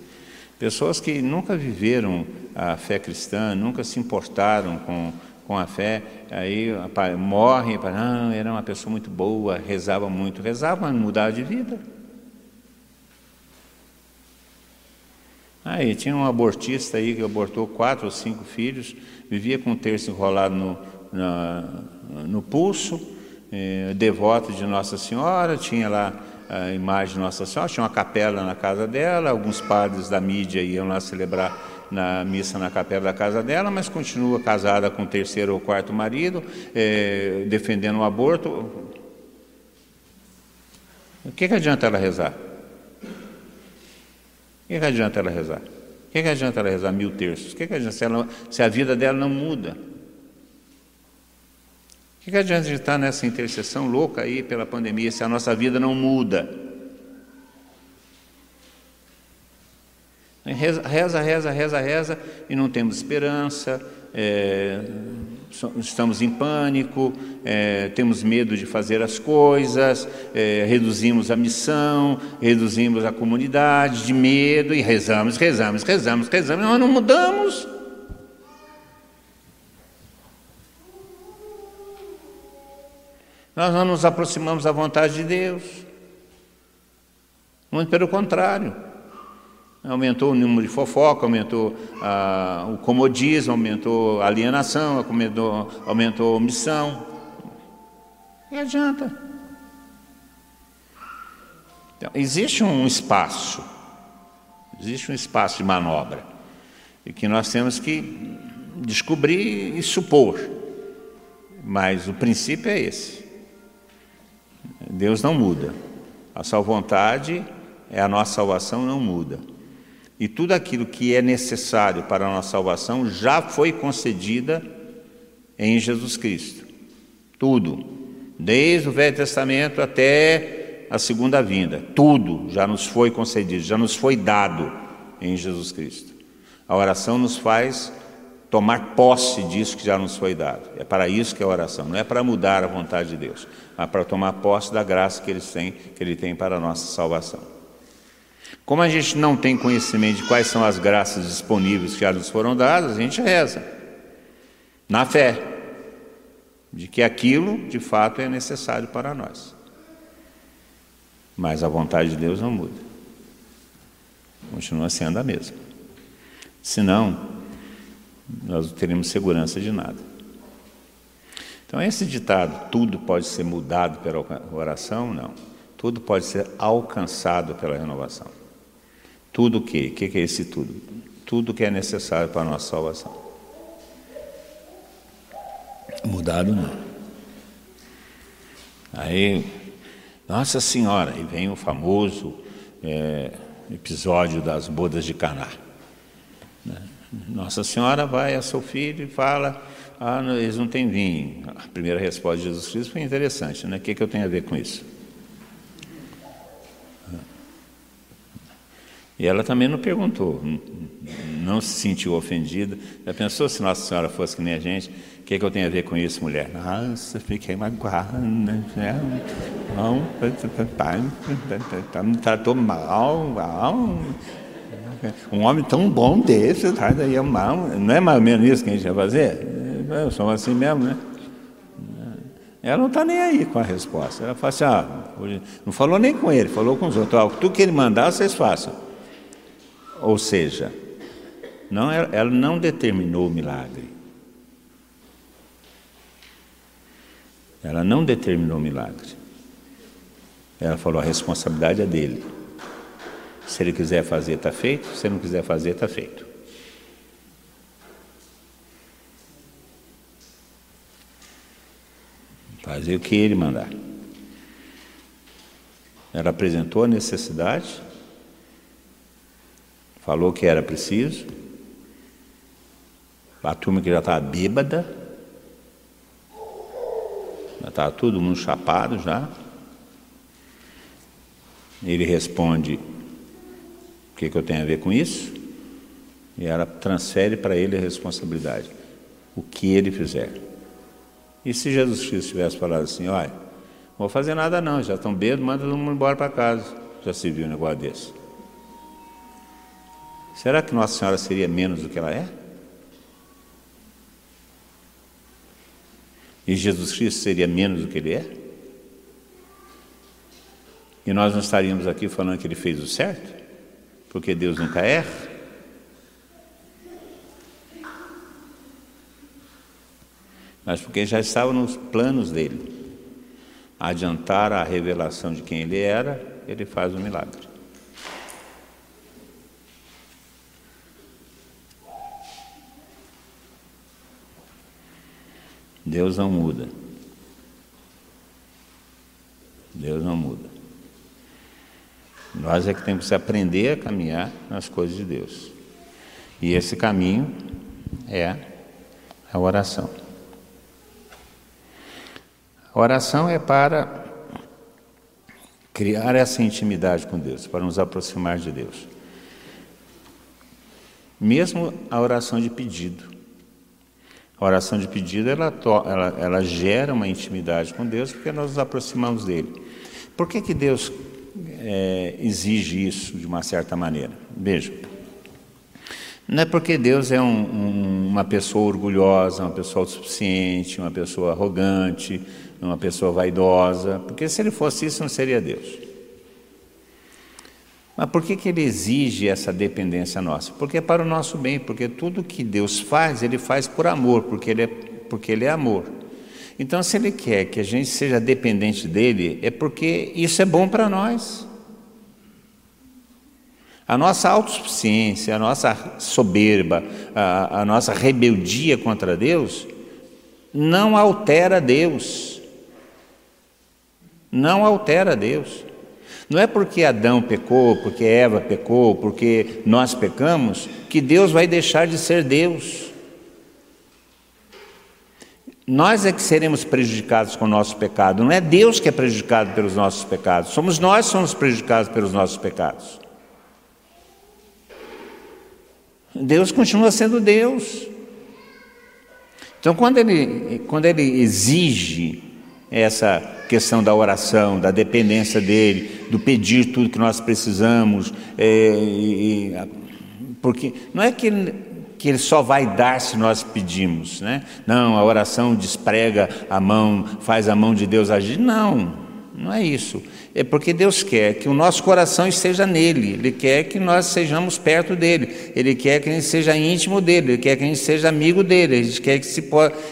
Pessoas que nunca viveram a fé cristã, nunca se importaram com, com a fé, aí morrem, ah, era uma pessoa muito boa, rezava muito, rezava, mas mudava de vida. Aí tinha um abortista aí que abortou quatro ou cinco filhos, vivia com o terço enrolado no, na, no pulso, eh, devoto de Nossa Senhora, tinha lá a imagem de Nossa Senhora, tinha uma capela na casa dela, alguns padres da mídia iam lá celebrar na missa na capela da casa dela, mas continua casada com o terceiro ou quarto marido, eh, defendendo o aborto. O que, que adianta ela rezar? O que, que adianta ela rezar? O que, que adianta ela rezar mil terços? O que, que adianta se, ela, se a vida dela não muda? Que, que adianta de estar nessa intercessão louca aí pela pandemia se a nossa vida não muda? Reza, reza, reza, reza e não temos esperança, é, estamos em pânico, é, temos medo de fazer as coisas, é, reduzimos a missão, reduzimos a comunidade de medo e rezamos, rezamos, rezamos, rezamos, nós não mudamos. Nós não nos aproximamos da vontade de Deus. Muito pelo contrário. Aumentou o número de fofoca, aumentou ah, o comodismo, aumentou a alienação, aumentou, aumentou a omissão. Não adianta. Então, existe um espaço, existe um espaço de manobra, e que nós temos que descobrir e supor. Mas o princípio é esse. Deus não muda. A sua vontade é a nossa salvação, não muda. E tudo aquilo que é necessário para a nossa salvação já foi concedida em Jesus Cristo. Tudo. Desde o Velho Testamento até a segunda vinda. Tudo já nos foi concedido, já nos foi dado em Jesus Cristo. A oração nos faz tomar posse disso que já nos foi dado. É para isso que é a oração, não é para mudar a vontade de Deus, mas para tomar posse da graça que ele tem, que ele tem para a nossa salvação. Como a gente não tem conhecimento de quais são as graças disponíveis que já nos foram dadas, a gente reza, na fé, de que aquilo de fato é necessário para nós. Mas a vontade de Deus não muda, continua sendo a mesma. Senão, nós não teremos segurança de nada. Então, esse ditado, tudo pode ser mudado pela oração, não. Tudo pode ser alcançado pela renovação. Tudo o que? O que é esse tudo? Tudo que é necessário para a nossa salvação. Mudado não. Aí, Nossa Senhora, e vem o famoso é, episódio das bodas de Caná. Né? Nossa Senhora vai a seu filho e fala: Ah, eles não têm vinho. A primeira resposta de Jesus Cristo foi interessante, né? O que, que eu tenho a ver com isso? E ela também não perguntou, não se sentiu ofendida. Já pensou se Nossa Senhora fosse que nem a gente? O que, é que eu tenho a ver com isso, mulher? Nossa, fiquei magoada. Né? Não, me tratou mal, mal. Um homem tão bom desse, tá daí é mal. Não é mais ou menos isso que a gente ia fazer? Eu sou assim mesmo, né? Ela não está nem aí com a resposta. Ela fala assim: ah, não falou nem com ele, falou com os outros. Ah, tudo que ele mandar, vocês façam. Ou seja, não, ela não determinou o milagre. Ela não determinou o milagre. Ela falou: a responsabilidade é dele. Se ele quiser fazer, está feito. Se não quiser fazer, está feito. Fazer o que ele mandar. Ela apresentou a necessidade falou que era preciso. A turma que já estava bêbada, já estava todo mundo chapado já. Ele responde: que, que eu tenho a ver com isso? E ela transfere para ele a responsabilidade, o que ele fizer. E se Jesus Cristo tivesse falado assim, olha, não vou fazer nada não, já estão bêbados, manda todo mundo embora para casa. Já se viu um negócio desse? Será que Nossa Senhora seria menos do que ela é? E Jesus Cristo seria menos do que ele é? E nós não estaríamos aqui falando que ele fez o certo? Porque Deus nunca erra? mas porque já estava nos planos dele. Adiantar a revelação de quem ele era, ele faz o milagre. Deus não muda. Deus não muda. Nós é que temos que aprender a caminhar nas coisas de Deus. E esse caminho é a oração. A oração é para criar essa intimidade com Deus, para nos aproximar de Deus. Mesmo a oração de pedido. A oração de pedido ela, ela, ela gera uma intimidade com Deus porque nós nos aproximamos dele. Por que, que Deus é, exige isso de uma certa maneira? Veja. Não é porque Deus é um, um, uma pessoa orgulhosa, uma pessoa autossuficiente, uma pessoa arrogante, uma pessoa vaidosa, porque se ele fosse isso, não seria Deus. Mas por que, que ele exige essa dependência nossa? Porque é para o nosso bem, porque tudo que Deus faz, ele faz por amor, porque ele é, porque ele é amor. Então, se ele quer que a gente seja dependente dele, é porque isso é bom para nós. A nossa autossuficiência, a nossa soberba, a, a nossa rebeldia contra Deus, não altera Deus não altera Deus. Não é porque Adão pecou, porque Eva pecou, porque nós pecamos, que Deus vai deixar de ser Deus. Nós é que seremos prejudicados com o nosso pecado, não é Deus que é prejudicado pelos nossos pecados, somos nós que somos prejudicados pelos nossos pecados. Deus continua sendo Deus. Então, quando ele, quando ele exige essa questão da oração, da dependência dele, do pedir tudo que nós precisamos, é, e, porque não é que que ele só vai dar se nós pedimos, né? Não, a oração desprega a mão, faz a mão de Deus agir. Não, não é isso. É porque Deus quer que o nosso coração esteja nele, Ele quer que nós sejamos perto dele, Ele quer que a gente seja íntimo dele, Ele quer que a gente seja amigo dele, Ele quer que, se,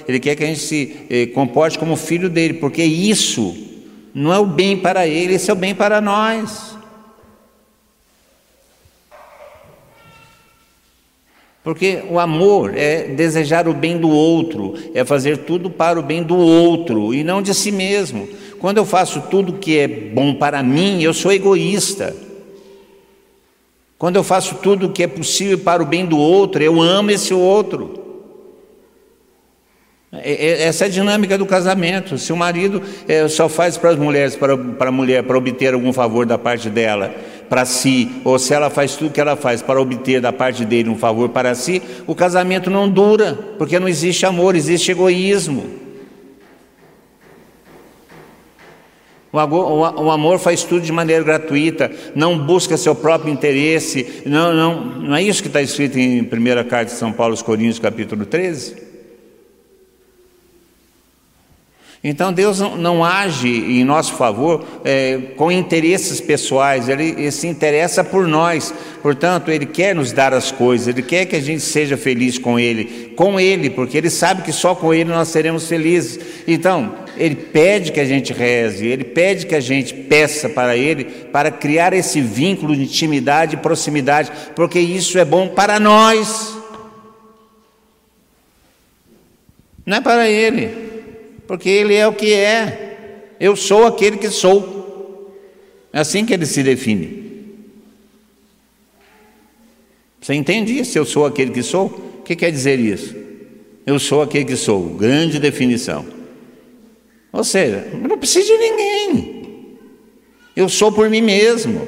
ele quer que a gente se eh, comporte como filho dele, porque isso não é o bem para ele, isso é o bem para nós. Porque o amor é desejar o bem do outro, é fazer tudo para o bem do outro e não de si mesmo. Quando eu faço tudo que é bom para mim, eu sou egoísta. Quando eu faço tudo que é possível para o bem do outro, eu amo esse outro. É, é, essa é a dinâmica do casamento. Se o marido é, só faz para as mulheres, para a mulher, para obter algum favor da parte dela, para si, ou se ela faz tudo que ela faz para obter da parte dele um favor para si, o casamento não dura, porque não existe amor, existe egoísmo. O amor faz tudo de maneira gratuita, não busca seu próprio interesse. Não, não, não é isso que está escrito em 1 Carta de São Paulo aos Coríntios, capítulo 13? Então Deus não, age em nosso favor é, com interesses pessoais, ele, ele, se interessa por nós, portanto, Ele quer nos dar as coisas, Ele quer que a gente seja feliz com Ele, com Ele, porque Ele sabe que só com Ele nós seremos felizes. Então, Ele pede que a gente reze, Ele pede que a gente peça para Ele, para criar esse vínculo de intimidade e proximidade, porque isso é bom para nós, não é para Ele porque ele é o que é. Eu sou aquele que sou. É assim que ele se define. Você entende isso? Eu sou aquele que sou? O que quer dizer isso? Eu sou aquele que sou. Grande definição. Ou seja, eu não preciso de ninguém. Eu sou por mim mesmo.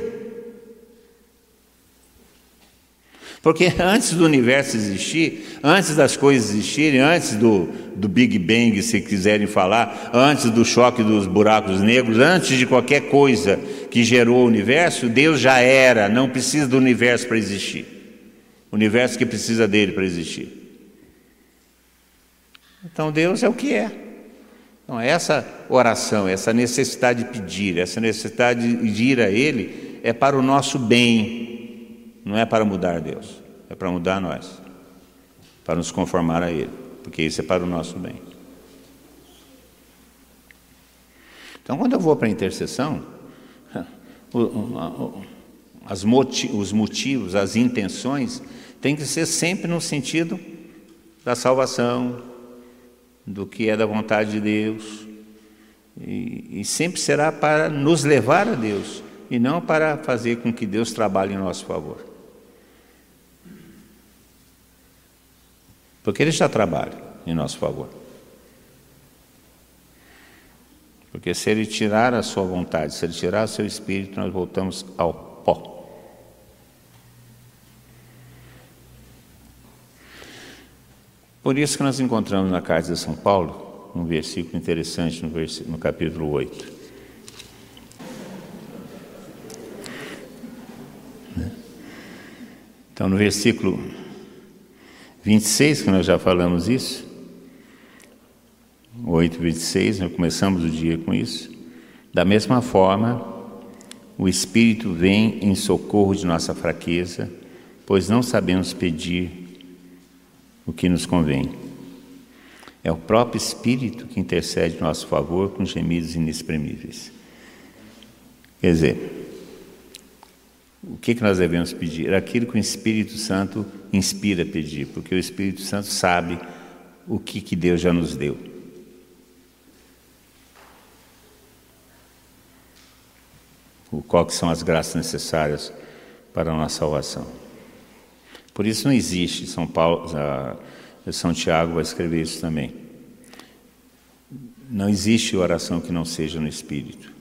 Porque antes do universo existir, antes das coisas existirem, antes do, do Big Bang, se quiserem falar, antes do choque dos buracos negros, antes de qualquer coisa que gerou o universo, Deus já era, não precisa do universo para existir. O universo que precisa dele para existir. Então Deus é o que é. Então, essa oração, essa necessidade de pedir, essa necessidade de ir a Ele, é para o nosso bem, não é para mudar Deus, é para mudar nós, para nos conformar a Ele, porque isso é para o nosso bem. Então, quando eu vou para a intercessão, <laughs> os motivos, as intenções, tem que ser sempre no sentido da salvação, do que é da vontade de Deus, e, e sempre será para nos levar a Deus, e não para fazer com que Deus trabalhe em nosso favor. Porque ele já trabalha em nosso favor. Porque se ele tirar a sua vontade, se ele tirar o seu espírito, nós voltamos ao pó. Por isso que nós encontramos na carta de São Paulo um versículo interessante no, no capítulo 8. Então, no versículo 26, que nós já falamos isso, 8, 26, nós começamos o dia com isso. Da mesma forma, o Espírito vem em socorro de nossa fraqueza, pois não sabemos pedir o que nos convém. É o próprio Espírito que intercede em nosso favor com gemidos inexprimíveis. Quer dizer, o que, que nós devemos pedir? Aquilo que o Espírito Santo inspira a pedir, porque o Espírito Santo sabe o que, que Deus já nos deu. O qual são as graças necessárias para a nossa salvação. Por isso não existe, São Paulo, São Tiago vai escrever isso também. Não existe oração que não seja no Espírito.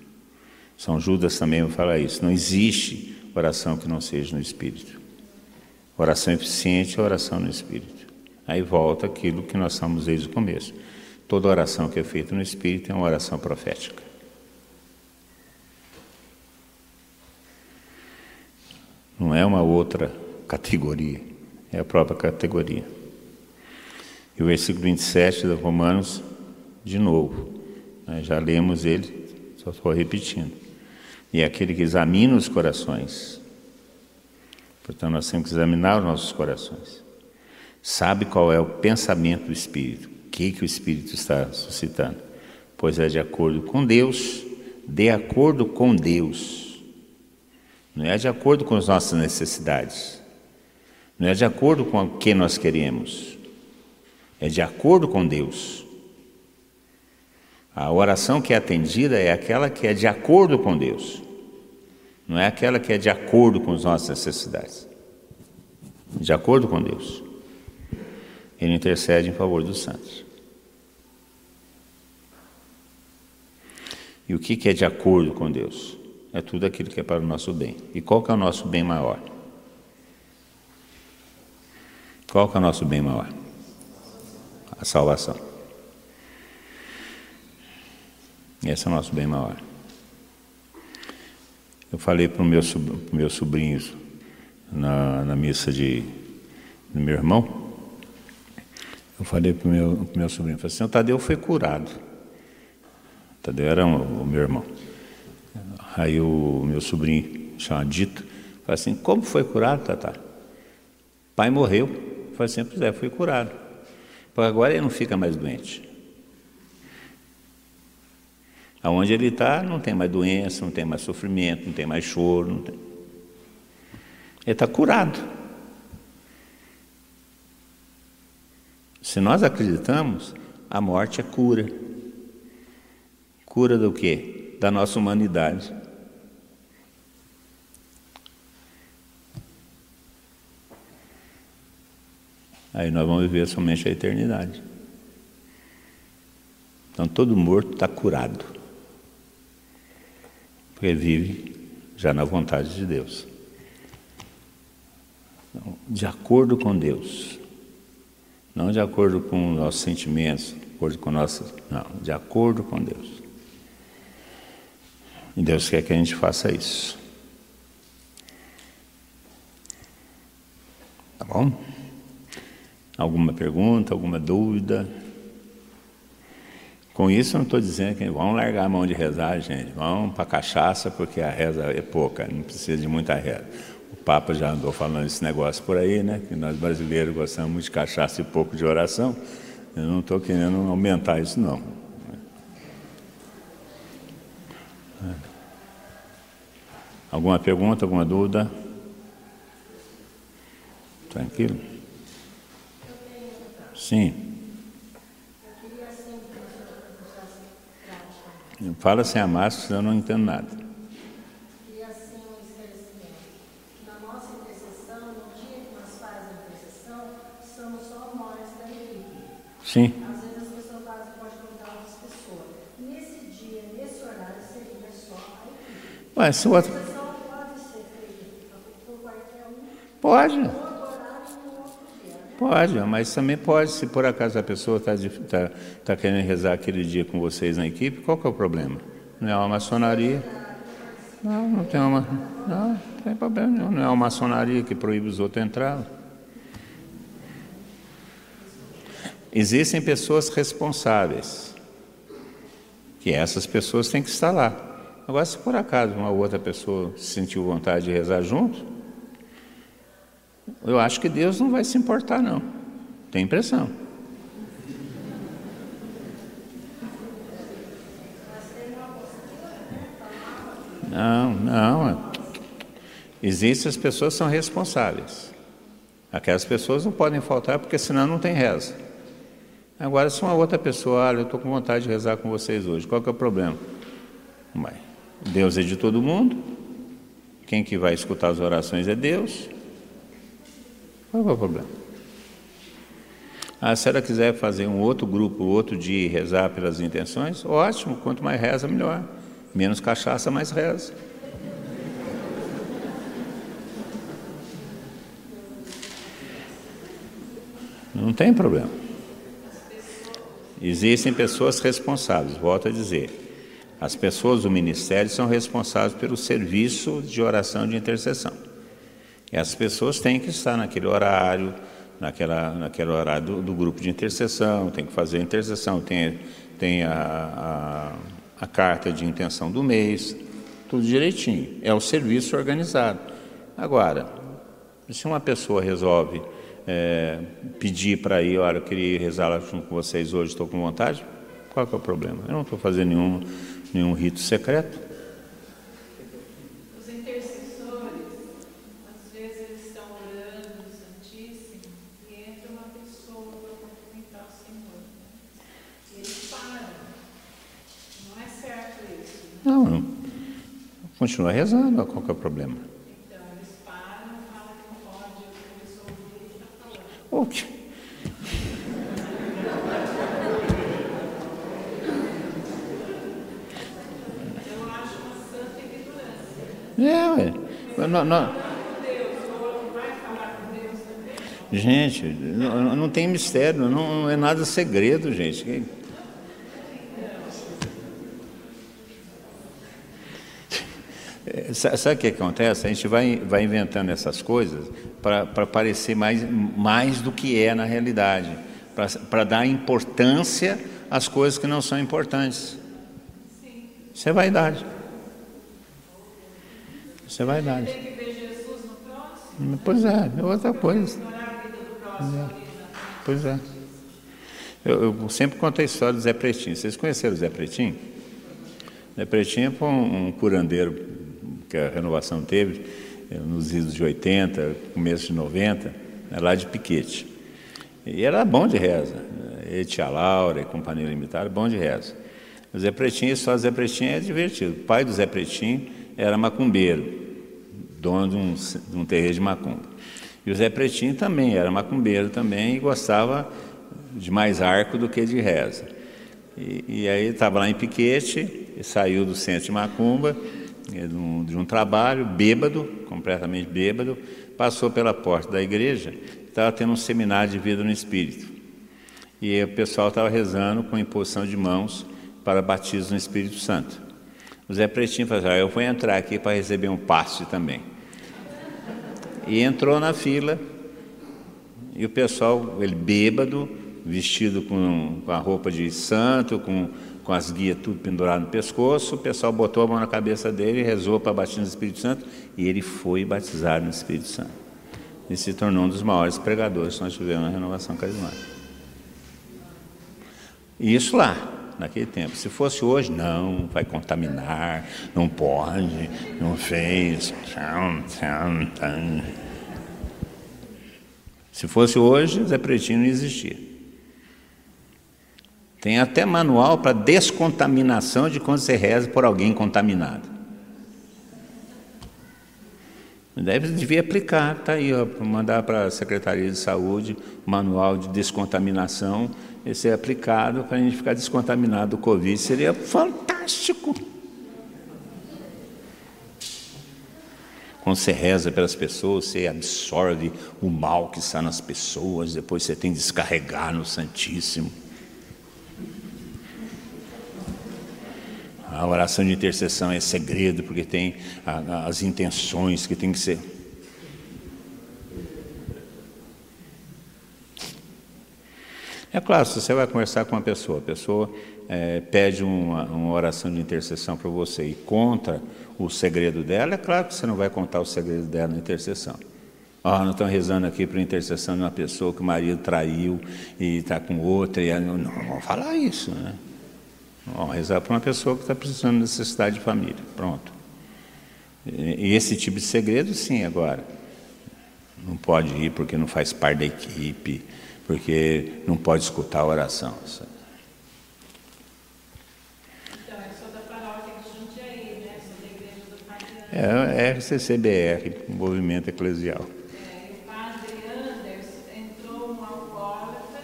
São Judas também vai falar isso. Não existe oração que não seja no Espírito. Oração eficiente é oração no Espírito. Aí volta aquilo que nós estamos desde o começo. Toda oração que é feita no Espírito é uma oração profética. Não é uma outra categoria, é a própria categoria. E o versículo 27 de Romanos, de novo, já lemos ele, só estou repetindo e é aquele que examina os corações. Portanto, nós temos que examinar os nossos corações. Sabe qual é o pensamento do Espírito, o que, que o Espírito está suscitando. Pois é de acordo com Deus, de acordo com Deus. Não é de acordo com as nossas necessidades. Não é de acordo com o que nós queremos. É de acordo com Deus. A oração que é atendida é aquela que é de acordo com Deus não é aquela que é de acordo com as nossas necessidades, de acordo com Deus. Ele intercede em favor dos santos. E o que é de acordo com Deus? É tudo aquilo que é para o nosso bem. E qual que é o nosso bem maior? Qual que é o nosso bem maior? A salvação. Esse é o nosso bem maior. Eu falei para os meus, meus sobrinhos na, na missa de, do meu irmão, eu falei para o meu, meu sobrinho, falei assim, o Tadeu foi curado. O Tadeu era um, o meu irmão. Aí o meu sobrinho, chamado Dito, falou assim, como foi curado, Tata? Pai morreu. Eu falei assim, pois é, foi curado. Agora ele não fica mais doente. Aonde ele está, não tem mais doença, não tem mais sofrimento, não tem mais choro. Tem... Ele está curado. Se nós acreditamos, a morte é cura. Cura do quê? Da nossa humanidade. Aí nós vamos viver somente a eternidade. Então todo morto está curado porque vive já na vontade de Deus. de acordo com Deus. Não de acordo com nossos sentimentos, de acordo com nossas. Não, de acordo com Deus. E Deus quer que a gente faça isso. Tá bom? Alguma pergunta, alguma dúvida? Com isso, não estou dizendo que vão largar a mão de rezar, gente. Vão para cachaça, porque a reza é pouca, não precisa de muita reza. O Papa já andou falando esse negócio por aí, né? Que nós brasileiros gostamos muito de cachaça e pouco de oração. Eu não estou querendo aumentar isso, não. Alguma pergunta, alguma dúvida? Tranquilo? Sim. Fala sem a máscara, senão eu não entendo nada.
E assim esclarecimento. Na nossa intercessão, no dia que nós fazemos a intercessão, somos só nós da equipe.
Sim.
Às vezes as pessoas fazem, pode contar outras pessoas. Nesse dia, nesse horário, seria só a equipe.
Ué, se o
A
outro...
intercessão pode ser feita por qualquer um,
Pode,
no outro horário e no outro dia.
Pode, mas também pode, se por acaso a pessoa está tá, tá querendo rezar aquele dia com vocês na equipe, qual que é o problema? Não é uma maçonaria? Não, não tem uma. Não, não tem problema nenhum. Não é uma maçonaria que proíbe os outros entrar. Existem pessoas responsáveis, que essas pessoas têm que estar lá. Agora, se por acaso uma outra pessoa sentiu vontade de rezar junto, eu acho que Deus não vai se importar, não. Tem impressão. Não, não. Existem as pessoas que são responsáveis. Aquelas pessoas não podem faltar porque senão não tem reza. Agora, se uma outra pessoa, olha, eu estou com vontade de rezar com vocês hoje, qual que é o problema? Vai. Deus é de todo mundo. Quem que vai escutar as orações é Deus. Qual é o problema? Ah, se ela quiser fazer um outro grupo, outro dia rezar pelas intenções, ótimo, quanto mais reza, melhor. Menos cachaça, mais reza. Não tem problema. Existem pessoas responsáveis, volto a dizer. As pessoas do ministério são responsáveis pelo serviço de oração de intercessão. As pessoas têm que estar naquele horário, naquela, naquele horário do, do grupo de intercessão, tem que fazer a intercessão, tem, tem a, a, a carta de intenção do mês, tudo direitinho. É o serviço organizado. Agora, se uma pessoa resolve é, pedir para ir, olha, eu queria rezar junto com vocês hoje, estou com vontade, qual é o problema? Eu não estou fazendo nenhum, nenhum rito secreto.
Os intercessores, às vezes eles estão orando no Santíssimo e entra uma pessoa para cumprimentar o Senhor. Né? E eles param. Não é certo isso. Né?
Não, não. Continua rezando, qual que é o problema?
Então, eles param e falam que não pode a pessoa ouvir o que está falando.
O?
Eu acho uma santa ignorância.
É, ué. Não, não. Gente, não, não tem mistério, não, não é nada segredo, gente. É, sa- Sabe o que acontece? A gente vai, vai inventando essas coisas para parecer mais, mais do que é na realidade, para dar importância às coisas que não são importantes. Isso é vaidade. Isso é vaidade.
Tem que ver Jesus no próximo,
Pois é, é outra coisa.
ali. né?
Pois é. Eu, eu sempre conto a história do Zé Pretinho. Vocês conheceram o Zé Pretinho? Zé Pretinho foi um, um curandeiro que a renovação teve eh, nos idos de 80, começo de 90, né, lá de Piquete. E era bom de reza. Ele, tia Laura e companhia limitada, bom de reza. O Zé Pretinho, só Zé Pretinho é divertido. O pai do Zé Pretinho era macumbeiro, dono de um, de um terreiro de macumba. E o Zé Pretinho também era macumbeiro também e gostava de mais arco do que de reza. E, e aí estava lá em Piquete, e saiu do centro de Macumba, de um, de um trabalho, bêbado, completamente bêbado, passou pela porta da igreja, estava tendo um seminário de vida no Espírito. E o pessoal estava rezando com imposição de mãos para batismo no Espírito Santo. O Zé Pretinho falou assim, ah, eu vou entrar aqui para receber um passe também. E entrou na fila, e o pessoal, ele bêbado, vestido com, com a roupa de santo, com, com as guias tudo pendurado no pescoço, o pessoal botou a mão na cabeça dele, rezou para batismo no Espírito Santo, e ele foi batizado no Espírito Santo. E se tornou um dos maiores pregadores que nós tivemos na renovação carismática. Isso lá, naquele tempo. Se fosse hoje, não, vai contaminar, não pode, não fez. Se fosse hoje, Zé Pretinho não existia. Tem até manual para descontaminação de quando você reza por alguém contaminado. Deve, devia aplicar, está aí, ó, mandar para a Secretaria de Saúde manual de descontaminação esse é aplicado para a gente ficar descontaminado do Covid, seria fantástico. Quando você reza pelas pessoas, você absorve o mal que está nas pessoas, depois você tem que descarregar no Santíssimo. A oração de intercessão é segredo, porque tem as intenções que tem que ser É claro, se você vai conversar com uma pessoa, a pessoa é, pede uma, uma, oração de intercessão para você e conta o segredo dela, é claro que você não vai contar o segredo dela na intercessão. Ah, oh, nós estamos rezando aqui para intercessão de uma pessoa que o marido traiu e está com outra, e não, não vamos falar isso, né? Vamos rezar para uma pessoa que está precisando de necessidade de família. Pronto. E esse tipo de segredo, sim, agora. Não pode ir porque não faz parte da equipe porque não pode escutar a oração.
Então, é só da paróquia de Jundiaí, né? Só da igreja do Padre
É, RCCBR, Movimento Eclesial.
É, o Padre Anders entrou um alcoólatra,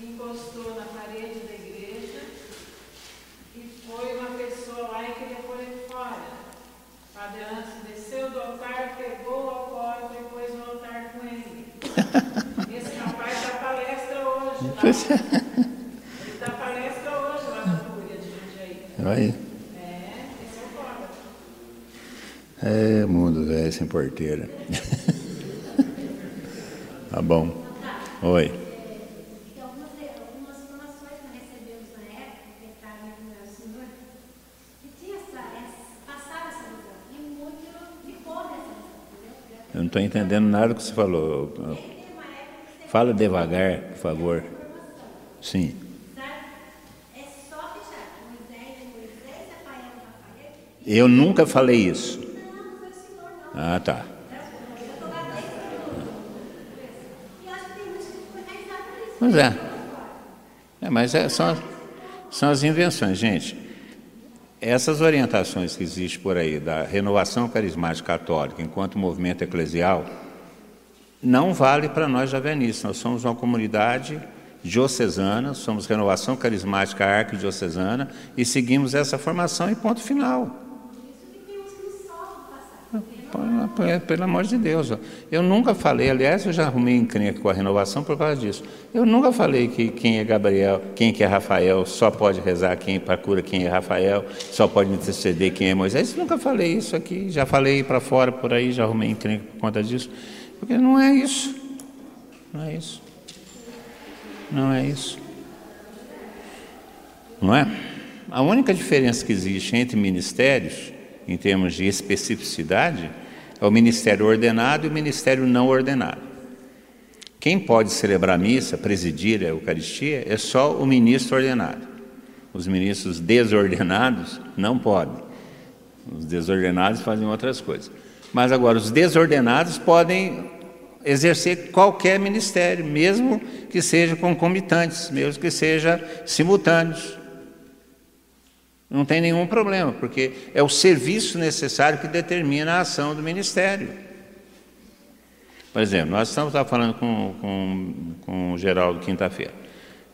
encostou na parede da igreja e foi uma pessoa lá e queria pôr ele fora. O Padre Anders desceu do altar, pegou o alcoólatra e pôs no altar com ele. Esse rapaz dá palestra dá palestra hoje lá na Cúria de Jundiaí.
Aí.
É, é.
É, mundo velho sem porteira. <laughs> tá bom. Oi. Eu não estou entendendo nada do que você falou. Fala devagar, por favor. Sim. Eu nunca falei isso. Ah, tá.
Isso.
Pois é. É, mas é, são, são as invenções, gente. Essas orientações que existem por aí da renovação carismática católica enquanto movimento eclesial não vale para nós javenistas. Nós somos uma comunidade diocesana, somos renovação carismática arquidiocesana e seguimos essa formação e ponto final. Pelo- Pelo amor de Deus. Eu nunca falei, aliás, eu já arrumei encrenca com a renovação por causa disso. Eu nunca falei que quem é Gabriel, quem que é Rafael, só pode rezar quem para cura quem é Rafael, só pode interceder quem é Moisés. Nunca falei isso aqui, já falei para fora por aí, já arrumei encrenca por conta disso. Porque não é isso. Não é isso. Não é isso. Não é? A única diferença que existe entre ministérios, em termos de especificidade, é o ministério ordenado e o ministério não ordenado. Quem pode celebrar missa, presidir a Eucaristia, é só o ministro ordenado. Os ministros desordenados não podem. Os desordenados fazem outras coisas. Mas agora, os desordenados podem exercer qualquer ministério, mesmo que seja concomitantes, mesmo que seja simultâneos. Não tem nenhum problema, porque é o serviço necessário que determina a ação do ministério. Por exemplo, nós estamos falando com, com, com o Geraldo quinta-feira.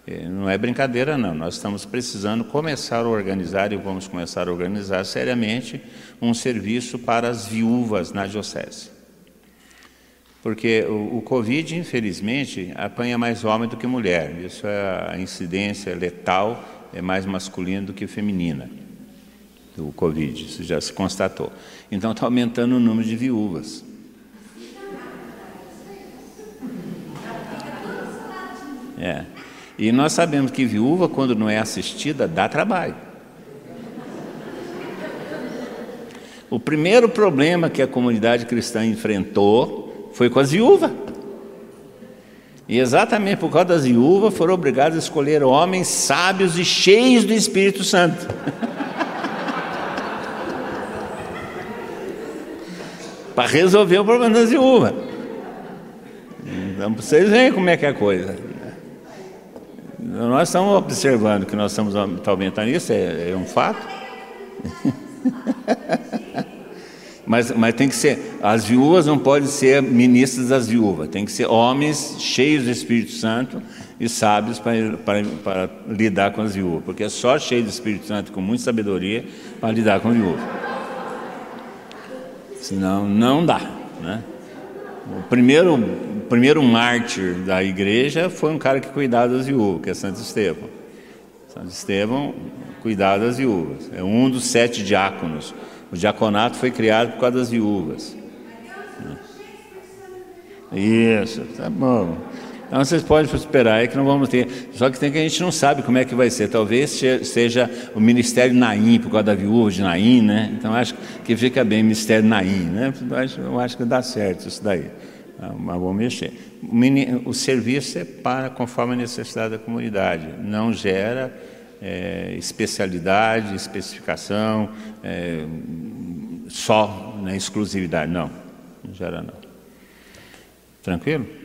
É, não é brincadeira, não. Nós estamos precisando começar a organizar e vamos começar a organizar seriamente um serviço para as viúvas na Diocese. Porque o, o Covid, infelizmente, apanha mais homem do que mulher. Isso é a incidência letal, é mais masculina do que feminina do Covid, isso já se constatou. Então está aumentando o número de viúvas. É. E nós sabemos que viúva, quando não é assistida, dá trabalho. O primeiro problema que a comunidade cristã enfrentou foi com as viúvas. E exatamente por causa das viúvas foram obrigados a escolher homens sábios e cheios do Espírito Santo. <laughs> Para resolver o problema das viúvas. Então, vocês veem como é que é a coisa. Nós estamos observando que nós estamos aumentando isso, é, é um fato. <laughs> Mas, mas tem que ser, as viúvas não podem ser ministras das viúvas, tem que ser homens cheios do Espírito Santo e sábios para, para, para lidar com as viúvas, porque é só cheio do Espírito Santo com muita sabedoria para lidar com viúvas. Senão não dá. Né? O primeiro, o primeiro mártir da igreja foi um cara que cuidava das viúvas, que é Santo Estevão. Santo Estevão cuidava das viúvas, é um dos sete diáconos. O diaconato foi criado por causa das viúvas. Isso, tá bom. Então vocês podem esperar aí que não vamos ter. Só que tem que a gente não sabe como é que vai ser. Talvez seja o Ministério Naim, por causa da viúva de Naim, né? Então acho que fica bem Ministério Naim, né? Eu acho, eu acho que dá certo isso daí. Ah, mas vamos mexer. O, o serviço é para conforme a necessidade da comunidade. Não gera é, especialidade, especificação, é, só na exclusividade. Não, não gera não. Tranquilo?